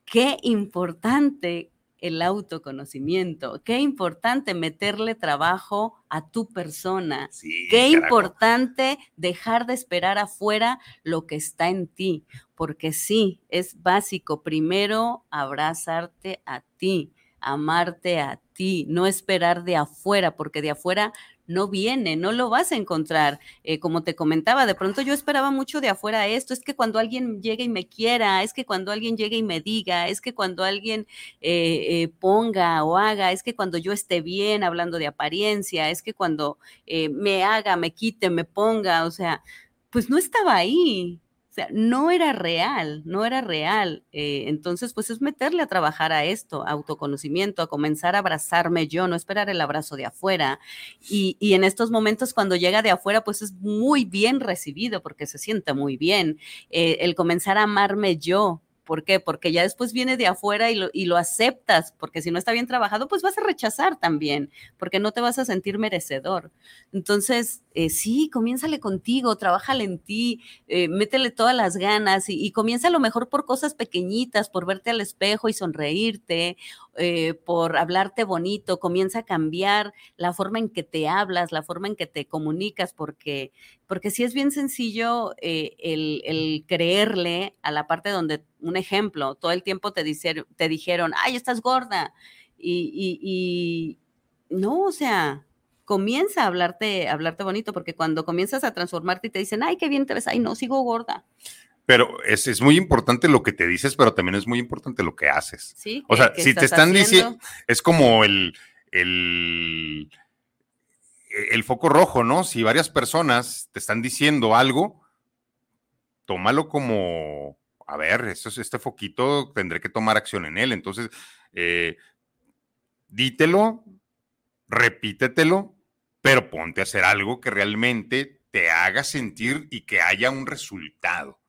qué importante el autoconocimiento, qué importante meterle trabajo a tu persona, Sí, qué carajo. importante dejar de esperar afuera lo que está en ti, porque sí, es básico, primero abrazarte a ti, amarte a ti, no esperar de afuera, porque de afuera no viene, no lo vas a encontrar. Eh, como te comentaba, de pronto yo esperaba mucho de afuera esto, es que cuando alguien llegue y me quiera, es que cuando alguien llegue y me diga, es que cuando alguien eh, eh, ponga o haga, es que cuando yo esté bien hablando de apariencia, es que cuando eh, me haga, me quite, me ponga, o sea, pues no estaba ahí. O sea, no era real, no era real. Eh, entonces, pues es meterle a trabajar a esto, autoconocimiento, a comenzar a abrazarme yo, no esperar el abrazo de afuera. Y, y en estos momentos, cuando llega de afuera, pues es muy bien recibido porque se siente muy bien. Eh, el comenzar a amarme yo. ¿Por qué? Porque ya después viene de afuera y lo, y lo aceptas, porque si no está bien trabajado, pues vas a rechazar también, porque no te vas a sentir merecedor. Entonces, eh, sí, comiénzale contigo, trabájale en ti, eh, métele todas las ganas y, y comienza a lo mejor por cosas pequeñitas, por verte al espejo y sonreírte, eh, por hablarte bonito, comienza a cambiar la forma en que te hablas, la forma en que te comunicas, porque, porque sí es bien sencillo eh, el, el creerle a la parte donde, un ejemplo, todo el tiempo te, dicer- te dijeron, ay, estás gorda. Y, y- no, o sea, comienza a hablarte, hablarte bonito, porque cuando comienzas a transformarte y te dicen, ay, qué bien te ves, ay, no, sigo gorda. Pero es, es muy importante lo que te dices, pero también es muy importante lo que haces. ¿sí? O ¿Qué- sea, si te están diciendo, es como el, el, el foco rojo, ¿no? Si varias personas te están diciendo algo, tómalo como, a ver, esto es- este foquito tendré que tomar acción en él. Entonces, eh, dítelo, repítetelo, pero ponte a hacer algo que realmente te haga sentir y que haya un resultado.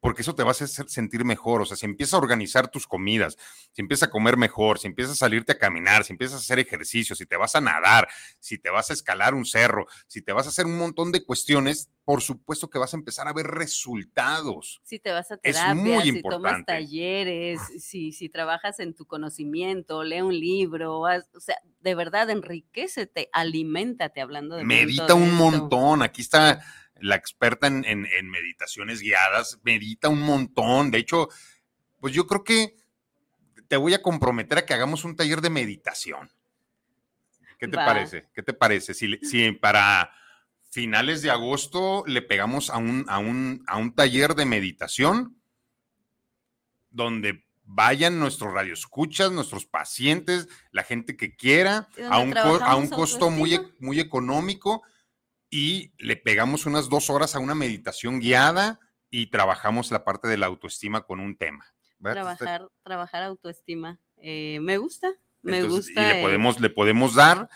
Porque eso te va a hacer sentir mejor. O sea, si empiezas a organizar tus comidas, si empiezas a comer mejor, si empiezas a salirte a caminar, si empiezas a hacer ejercicio, si te vas a nadar, si te vas a escalar un cerro, si te vas a hacer un montón de cuestiones, por supuesto que vas a empezar a ver resultados. Si te vas a Es terapia, muy si tomas talleres, si, si trabajas en tu conocimiento, lee un libro, haz- o sea, de verdad, enriquecete, aliméntate hablando de Medita un esto. montón. Aquí está la experta en, en- en meditaciones guiadas. Medita un montón. De hecho, pues yo creo que te voy a comprometer a que hagamos un taller de meditación. ¿Qué te Va. parece? ¿Qué te parece? Si, si para finales de agosto le pegamos a un, a un, a un taller de meditación donde vayan nuestros radioescuchas, nuestros pacientes, la gente que quiera, a un, a un costo muy, e- muy económico y le pegamos unas dos horas a una meditación guiada y trabajamos la parte de la autoestima con un tema. ¿verdad? Trabajar, trabajar autoestima. Eh, me gusta, me Entonces, gusta. Y le eh, podemos, le podemos dar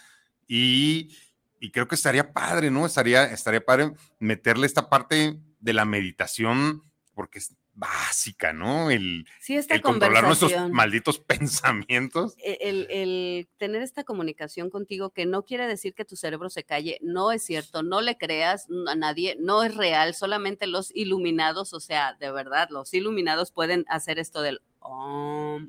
y, y creo que estaría padre, ¿no? Estaría, estaría padre meterle esta parte de la meditación porque básica, ¿no? El, sí, esta el controlar nuestros malditos <laughs> pensamientos. e- el, el tener esta comunicación contigo que no quiere decir que tu cerebro se calle, no es cierto, no le creas a nadie, no es real, solamente los iluminados, o sea, de verdad, los iluminados pueden hacer esto del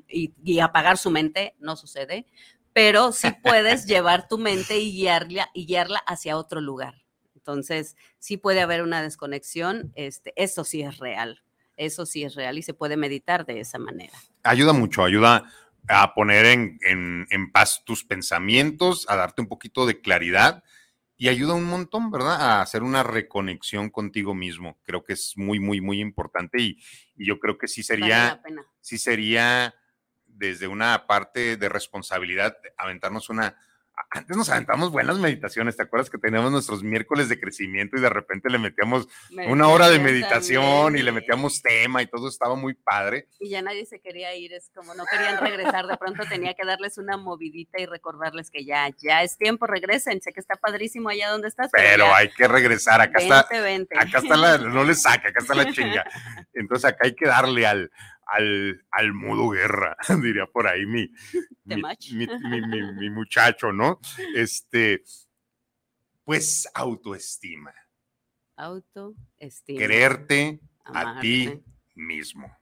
y apagar su mente, no sucede, pero sí puedes <laughs> llevar tu mente y guiarla, y guiarla hacia otro lugar. Entonces, sí puede haber una desconexión, este, eso sí es real, eso sí es real y se puede meditar de esa manera. Ayuda mucho, ayuda a poner en, en- en paz tus pensamientos, a darte un poquito de claridad y ayuda un montón, ¿verdad? A hacer una reconexión contigo mismo. Creo que es muy, muy, muy importante y, y yo creo que sí Vale sería... pena. sí sería desde una parte de responsabilidad, aventarnos una, antes nos aventamos buenas meditaciones, ¿te acuerdas que teníamos nuestros miércoles de crecimiento y de repente le metíamos una hora de meditación y le metíamos tema y todo estaba muy padre? Y ya nadie se quería ir, es como no querían regresar, de pronto tenía que darles una movidita y recordarles que ya, ya es tiempo, regresen, sé que está padrísimo allá donde estás. Pero, hay que regresar, acá está, acá está la, no le saca, acá está la <laughs> chinga. Entonces acá hay que darle al, al, al modo guerra, <laughs> diría por ahí mi, <laughs> <laughs> mi, muchacho, ¿no? Este, pues autoestima. Autoestima. Creerte a ti mismo.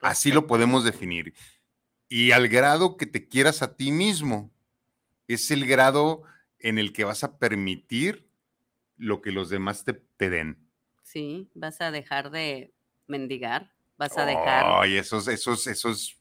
Así lo podemos definir. Y al grado que te quieras a ti mismo, es el grado en el que vas a permitir lo que los demás te, te den. Sí, vas a dejar de mendigar, vas a dejar. Ay, esos, esos, esos.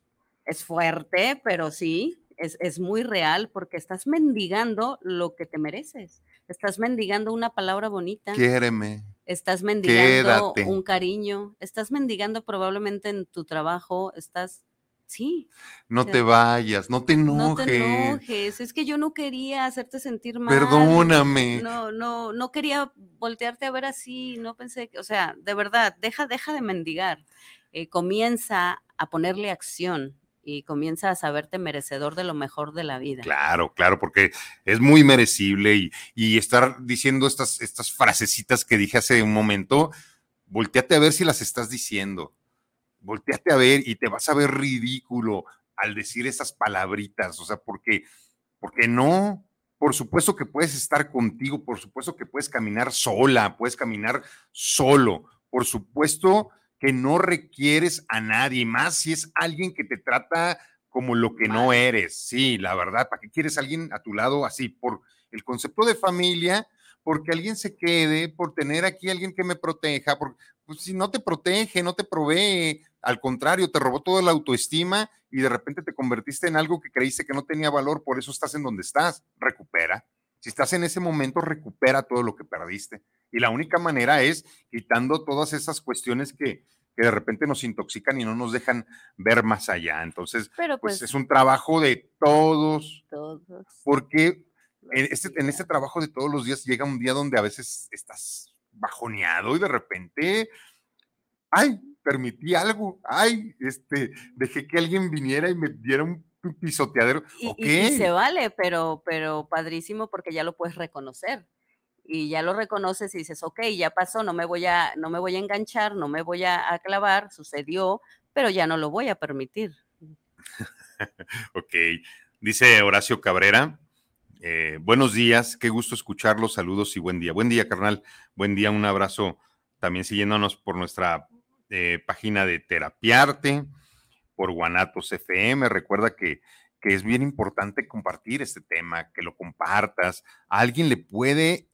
Es fuerte, pero sí, es, es, muy real porque estás mendigando lo que te mereces. Estás mendigando una palabra bonita. Quiéreme. Estás mendigando un cariño. Estás mendigando probablemente en tu trabajo. Estás. Sí. No te vayas, no te enojes. No te enojes. Es que yo no quería hacerte sentir mal. Perdóname. No, no, no quería voltearte a ver así. No pensé que, o sea, de verdad, deja, deja de mendigar. Eh, comienza a ponerle acción y comienza a saberte merecedor de lo mejor de la vida. Claro, claro, porque es muy merecible y, estar diciendo estas, estas frasecitas que dije hace un momento, volteate a ver si las estás diciendo. Volteate a ver y te vas a ver ridículo al decir esas palabritas, o sea, porque, porque no, por supuesto que puedes estar contigo, por supuesto que puedes caminar sola, puedes caminar solo, por supuesto que no requieres a nadie, más si es alguien que te trata como lo que no eres. Sí, la verdad, ¿para qué quieres a alguien a tu lado así? Por el concepto de familia, porque alguien se quede, por tener aquí alguien que me proteja, porque pues, si no te protege, no te provee, al contrario, te robó toda la autoestima y de repente te convertiste en algo que creíste que no tenía valor, por eso estás en donde estás. Recupera. Si estás en ese momento, recupera todo lo que perdiste. Y la única manera es quitando todas esas cuestiones que, de repente nos intoxican y no nos dejan ver más allá. Entonces, pues, pues, es un trabajo de todos. Todos. Porque en este, en este trabajo de todos los días llega un día donde a veces estás bajoneado y de repente, ay, permití algo, ay, este, dejé que alguien viniera y me diera un pisoteadero. Y, se vale, pero, pero padrísimo porque ya lo puedes reconocer y ya lo reconoces y dices, ok, ya pasó, no me voy a, no me voy a enganchar, no me voy a, clavar, sucedió, pero ya no lo voy a permitir. <laughs> ok, dice Horacio Cabrera, eh, buenos días, qué gusto escucharlos, saludos y buen día. Buen día, carnal, buen día, un abrazo también siguiéndonos por nuestra eh, página de Terapiarte, por Guanatos FM. Recuerda que, que es bien importante compartir este tema, que lo compartas. A alguien le puede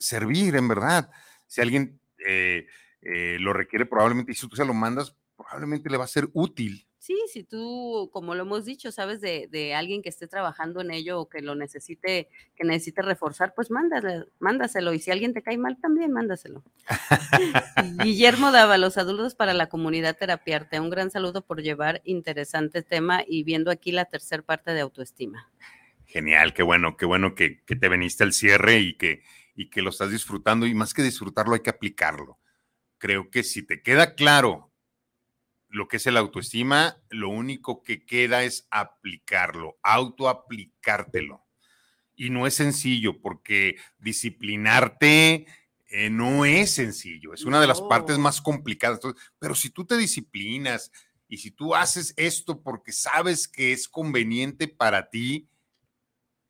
servir, en verdad. Si alguien eh, eh, lo requiere, probablemente, y si tú se lo mandas, probablemente le va a ser útil. Sí, si tú, como lo hemos dicho, sabes de, alguien que esté trabajando en ello o que lo necesite, que necesite reforzar, pues mándale, mándaselo. Y si alguien te cae mal, también mándaselo. <laughs> Guillermo los saludos para la comunidad terapiarte. Un gran saludo por llevar interesante tema y viendo aquí la tercera parte de autoestima. Genial, qué bueno, qué bueno que, que te veniste al cierre y que, y que lo estás disfrutando y más que disfrutarlo hay que aplicarlo. Creo que si te queda claro lo que es el autoestima, lo único que queda es aplicarlo, autoaplicártelo. Y no es sencillo porque disciplinarte eh, no es sencillo, es una de las partes más complicadas. Pero si tú te disciplinas y si tú haces esto porque sabes que es conveniente para ti,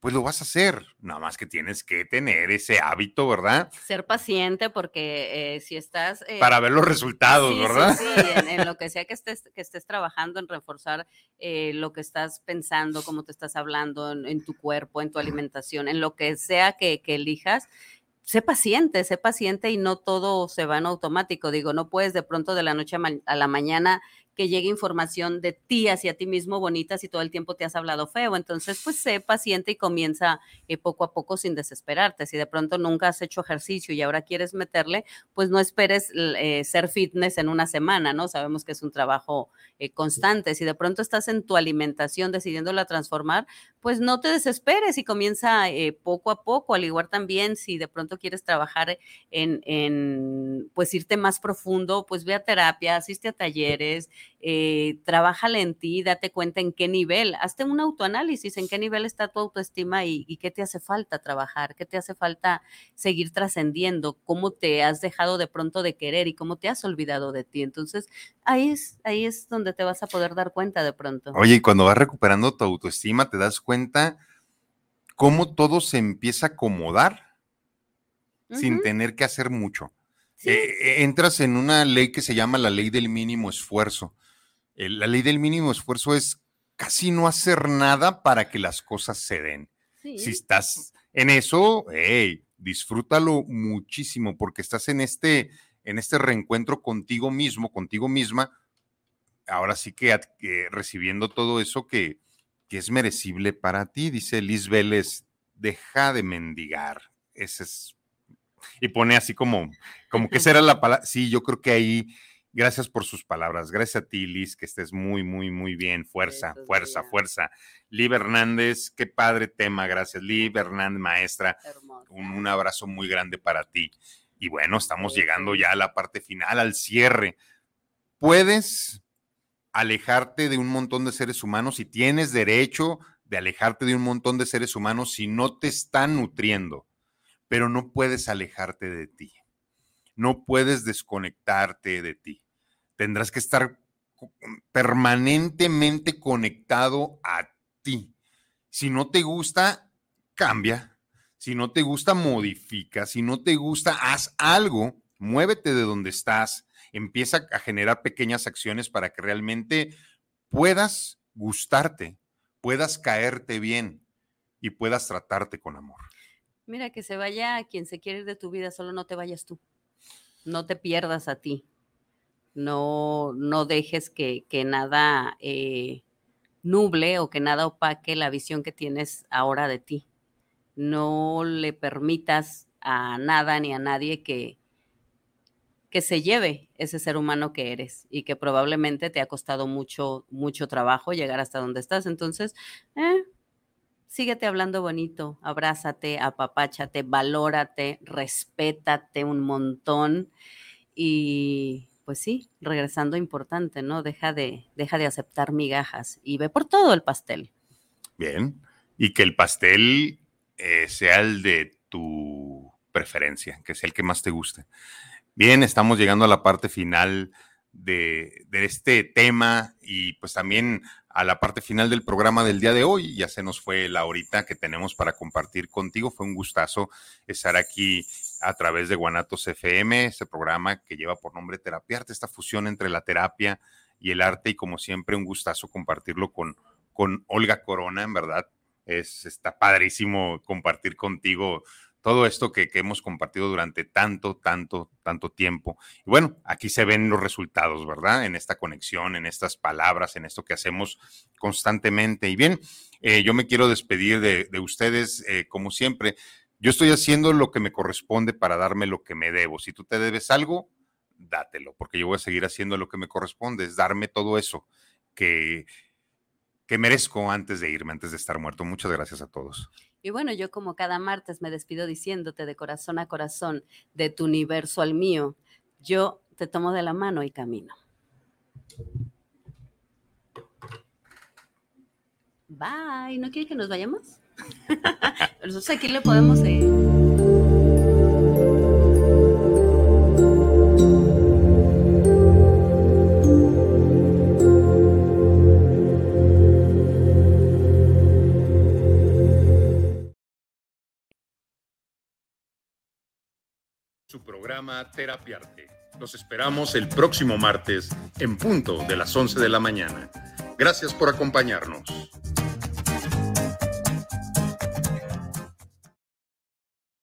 pues lo vas a hacer. Nada más que tienes que tener ese hábito, ¿verdad? Ser paciente porque eh, si estás... Eh, Para ver los resultados, ¿verdad? Sí, en, lo que sea que estés, que estés trabajando, en reforzar eh, lo que estás pensando, cómo te estás hablando en, tu cuerpo, en tu alimentación, en lo que sea que, que elijas, sé paciente, sé paciente y no todo se va en automático. Digo, no puedes de pronto de la noche a, la mañana que llegue información de ti hacia ti mismo bonita si todo el tiempo te has hablado feo. Entonces, pues sé paciente y comienza eh, poco a poco sin desesperarte. Si de pronto nunca has hecho ejercicio y ahora quieres meterle, pues no esperes eh, ser fitness en una semana, ¿no? Sabemos que es un trabajo eh, constante. Si de pronto estás en tu alimentación decidiéndola transformar, pues no te desesperes y comienza poco a poco, al igual también si de pronto quieres trabajar en, en, pues irte más profundo, pues ve a terapia, asiste a talleres, eh, en ti, date cuenta en qué nivel, hazte un autoanálisis, en qué nivel está tu autoestima y, qué te hace falta trabajar, qué te hace falta seguir trascendiendo, cómo te has dejado de pronto de querer y cómo te has olvidado de ti. Entonces, ahí es, ahí es donde te vas a poder dar cuenta de pronto. Oye, y cuando vas recuperando tu autoestima, te das cuenta cómo todo se empieza a acomodar sin tener que hacer mucho. Eh, entras en una ley que se llama la ley del mínimo esfuerzo la ley del mínimo esfuerzo es casi no hacer nada para que las cosas se den. Si estás en eso, hey, disfrútalo muchísimo porque estás en este, en este reencuentro contigo mismo, contigo misma. Ahora sí que recibiendo todo eso que, que, es merecible para ti, dice Liz Vélez, deja de mendigar. Ese es. Y pone así como, como que será la palabra. Sí, yo creo que ahí Gracias por sus palabras. Gracias a ti, Liz, que estés muy, muy, muy bien. Fuerza, fuerza, fuerza. Liv Hernández, qué padre tema. Gracias, Liv Hernández, maestra. Un, abrazo muy grande para ti. Y bueno, estamos llegando ya a la parte final, al cierre. Puedes alejarte de un montón de seres humanos y tienes derecho de alejarte de un montón de seres humanos si no te están nutriendo, pero no puedes alejarte de ti no puedes desconectarte de ti. Tendrás que estar permanentemente conectado a ti. Si no te gusta, cambia. Si no te gusta, modifica. Si no te gusta, haz algo. Muévete de donde estás. Empieza a generar pequeñas acciones para que realmente puedas gustarte, puedas caerte bien y puedas tratarte con amor. Mira, que se vaya quien se quiere ir de tu vida, solo no te vayas tú no te pierdas a ti. No, no dejes que, nada eh, nuble o que nada opaque la visión que tienes ahora de ti. No le permitas a nada ni a nadie que, que se lleve ese ser humano que eres y que probablemente te ha costado mucho, mucho trabajo llegar hasta donde estás. Entonces, eh, síguete hablando bonito, abrázate, apapáchate, valórate, respétate un montón y pues sí, regresando importante, ¿no? Deja de, deja de aceptar migajas y ve por todo el pastel. Bien, y que el pastel eh, sea el de tu preferencia, que sea el que más te guste. Bien, estamos llegando a la parte final de, este tema y pues también a la parte final del programa del día de hoy. Ya se nos fue la horita que tenemos para compartir contigo. Fue un gustazo estar aquí a través de Guanatos FM, ese programa que lleva por nombre Terapiarte, esta fusión entre la terapia y el arte. Y como siempre, un gustazo compartirlo con, con Olga Corona, en verdad. Es, está padrísimo compartir contigo todo esto que, hemos compartido durante tanto, tanto, tanto tiempo. Y bueno, aquí se ven los resultados, ¿verdad? En esta conexión, en estas palabras, en esto que hacemos constantemente. Y bien, eh, yo me quiero despedir de, ustedes, eh, como siempre. Yo estoy haciendo lo que me corresponde para darme lo que me debo. Si tú te debes algo, dátelo, porque yo voy a seguir haciendo lo que me corresponde, es darme todo eso que, que merezco antes de irme, antes de estar muerto. Muchas gracias a todos. Y bueno, yo como cada martes me despido diciéndote de corazón a corazón, de tu universo al mío, yo te tomo de la mano y camino. Bye. ¿No quiere que nos vayamos? <laughs> Nosotros aquí le podemos... Eh, programa Terapiarte. Los esperamos el próximo martes en punto de las 11 de la mañana. Gracias por acompañarnos.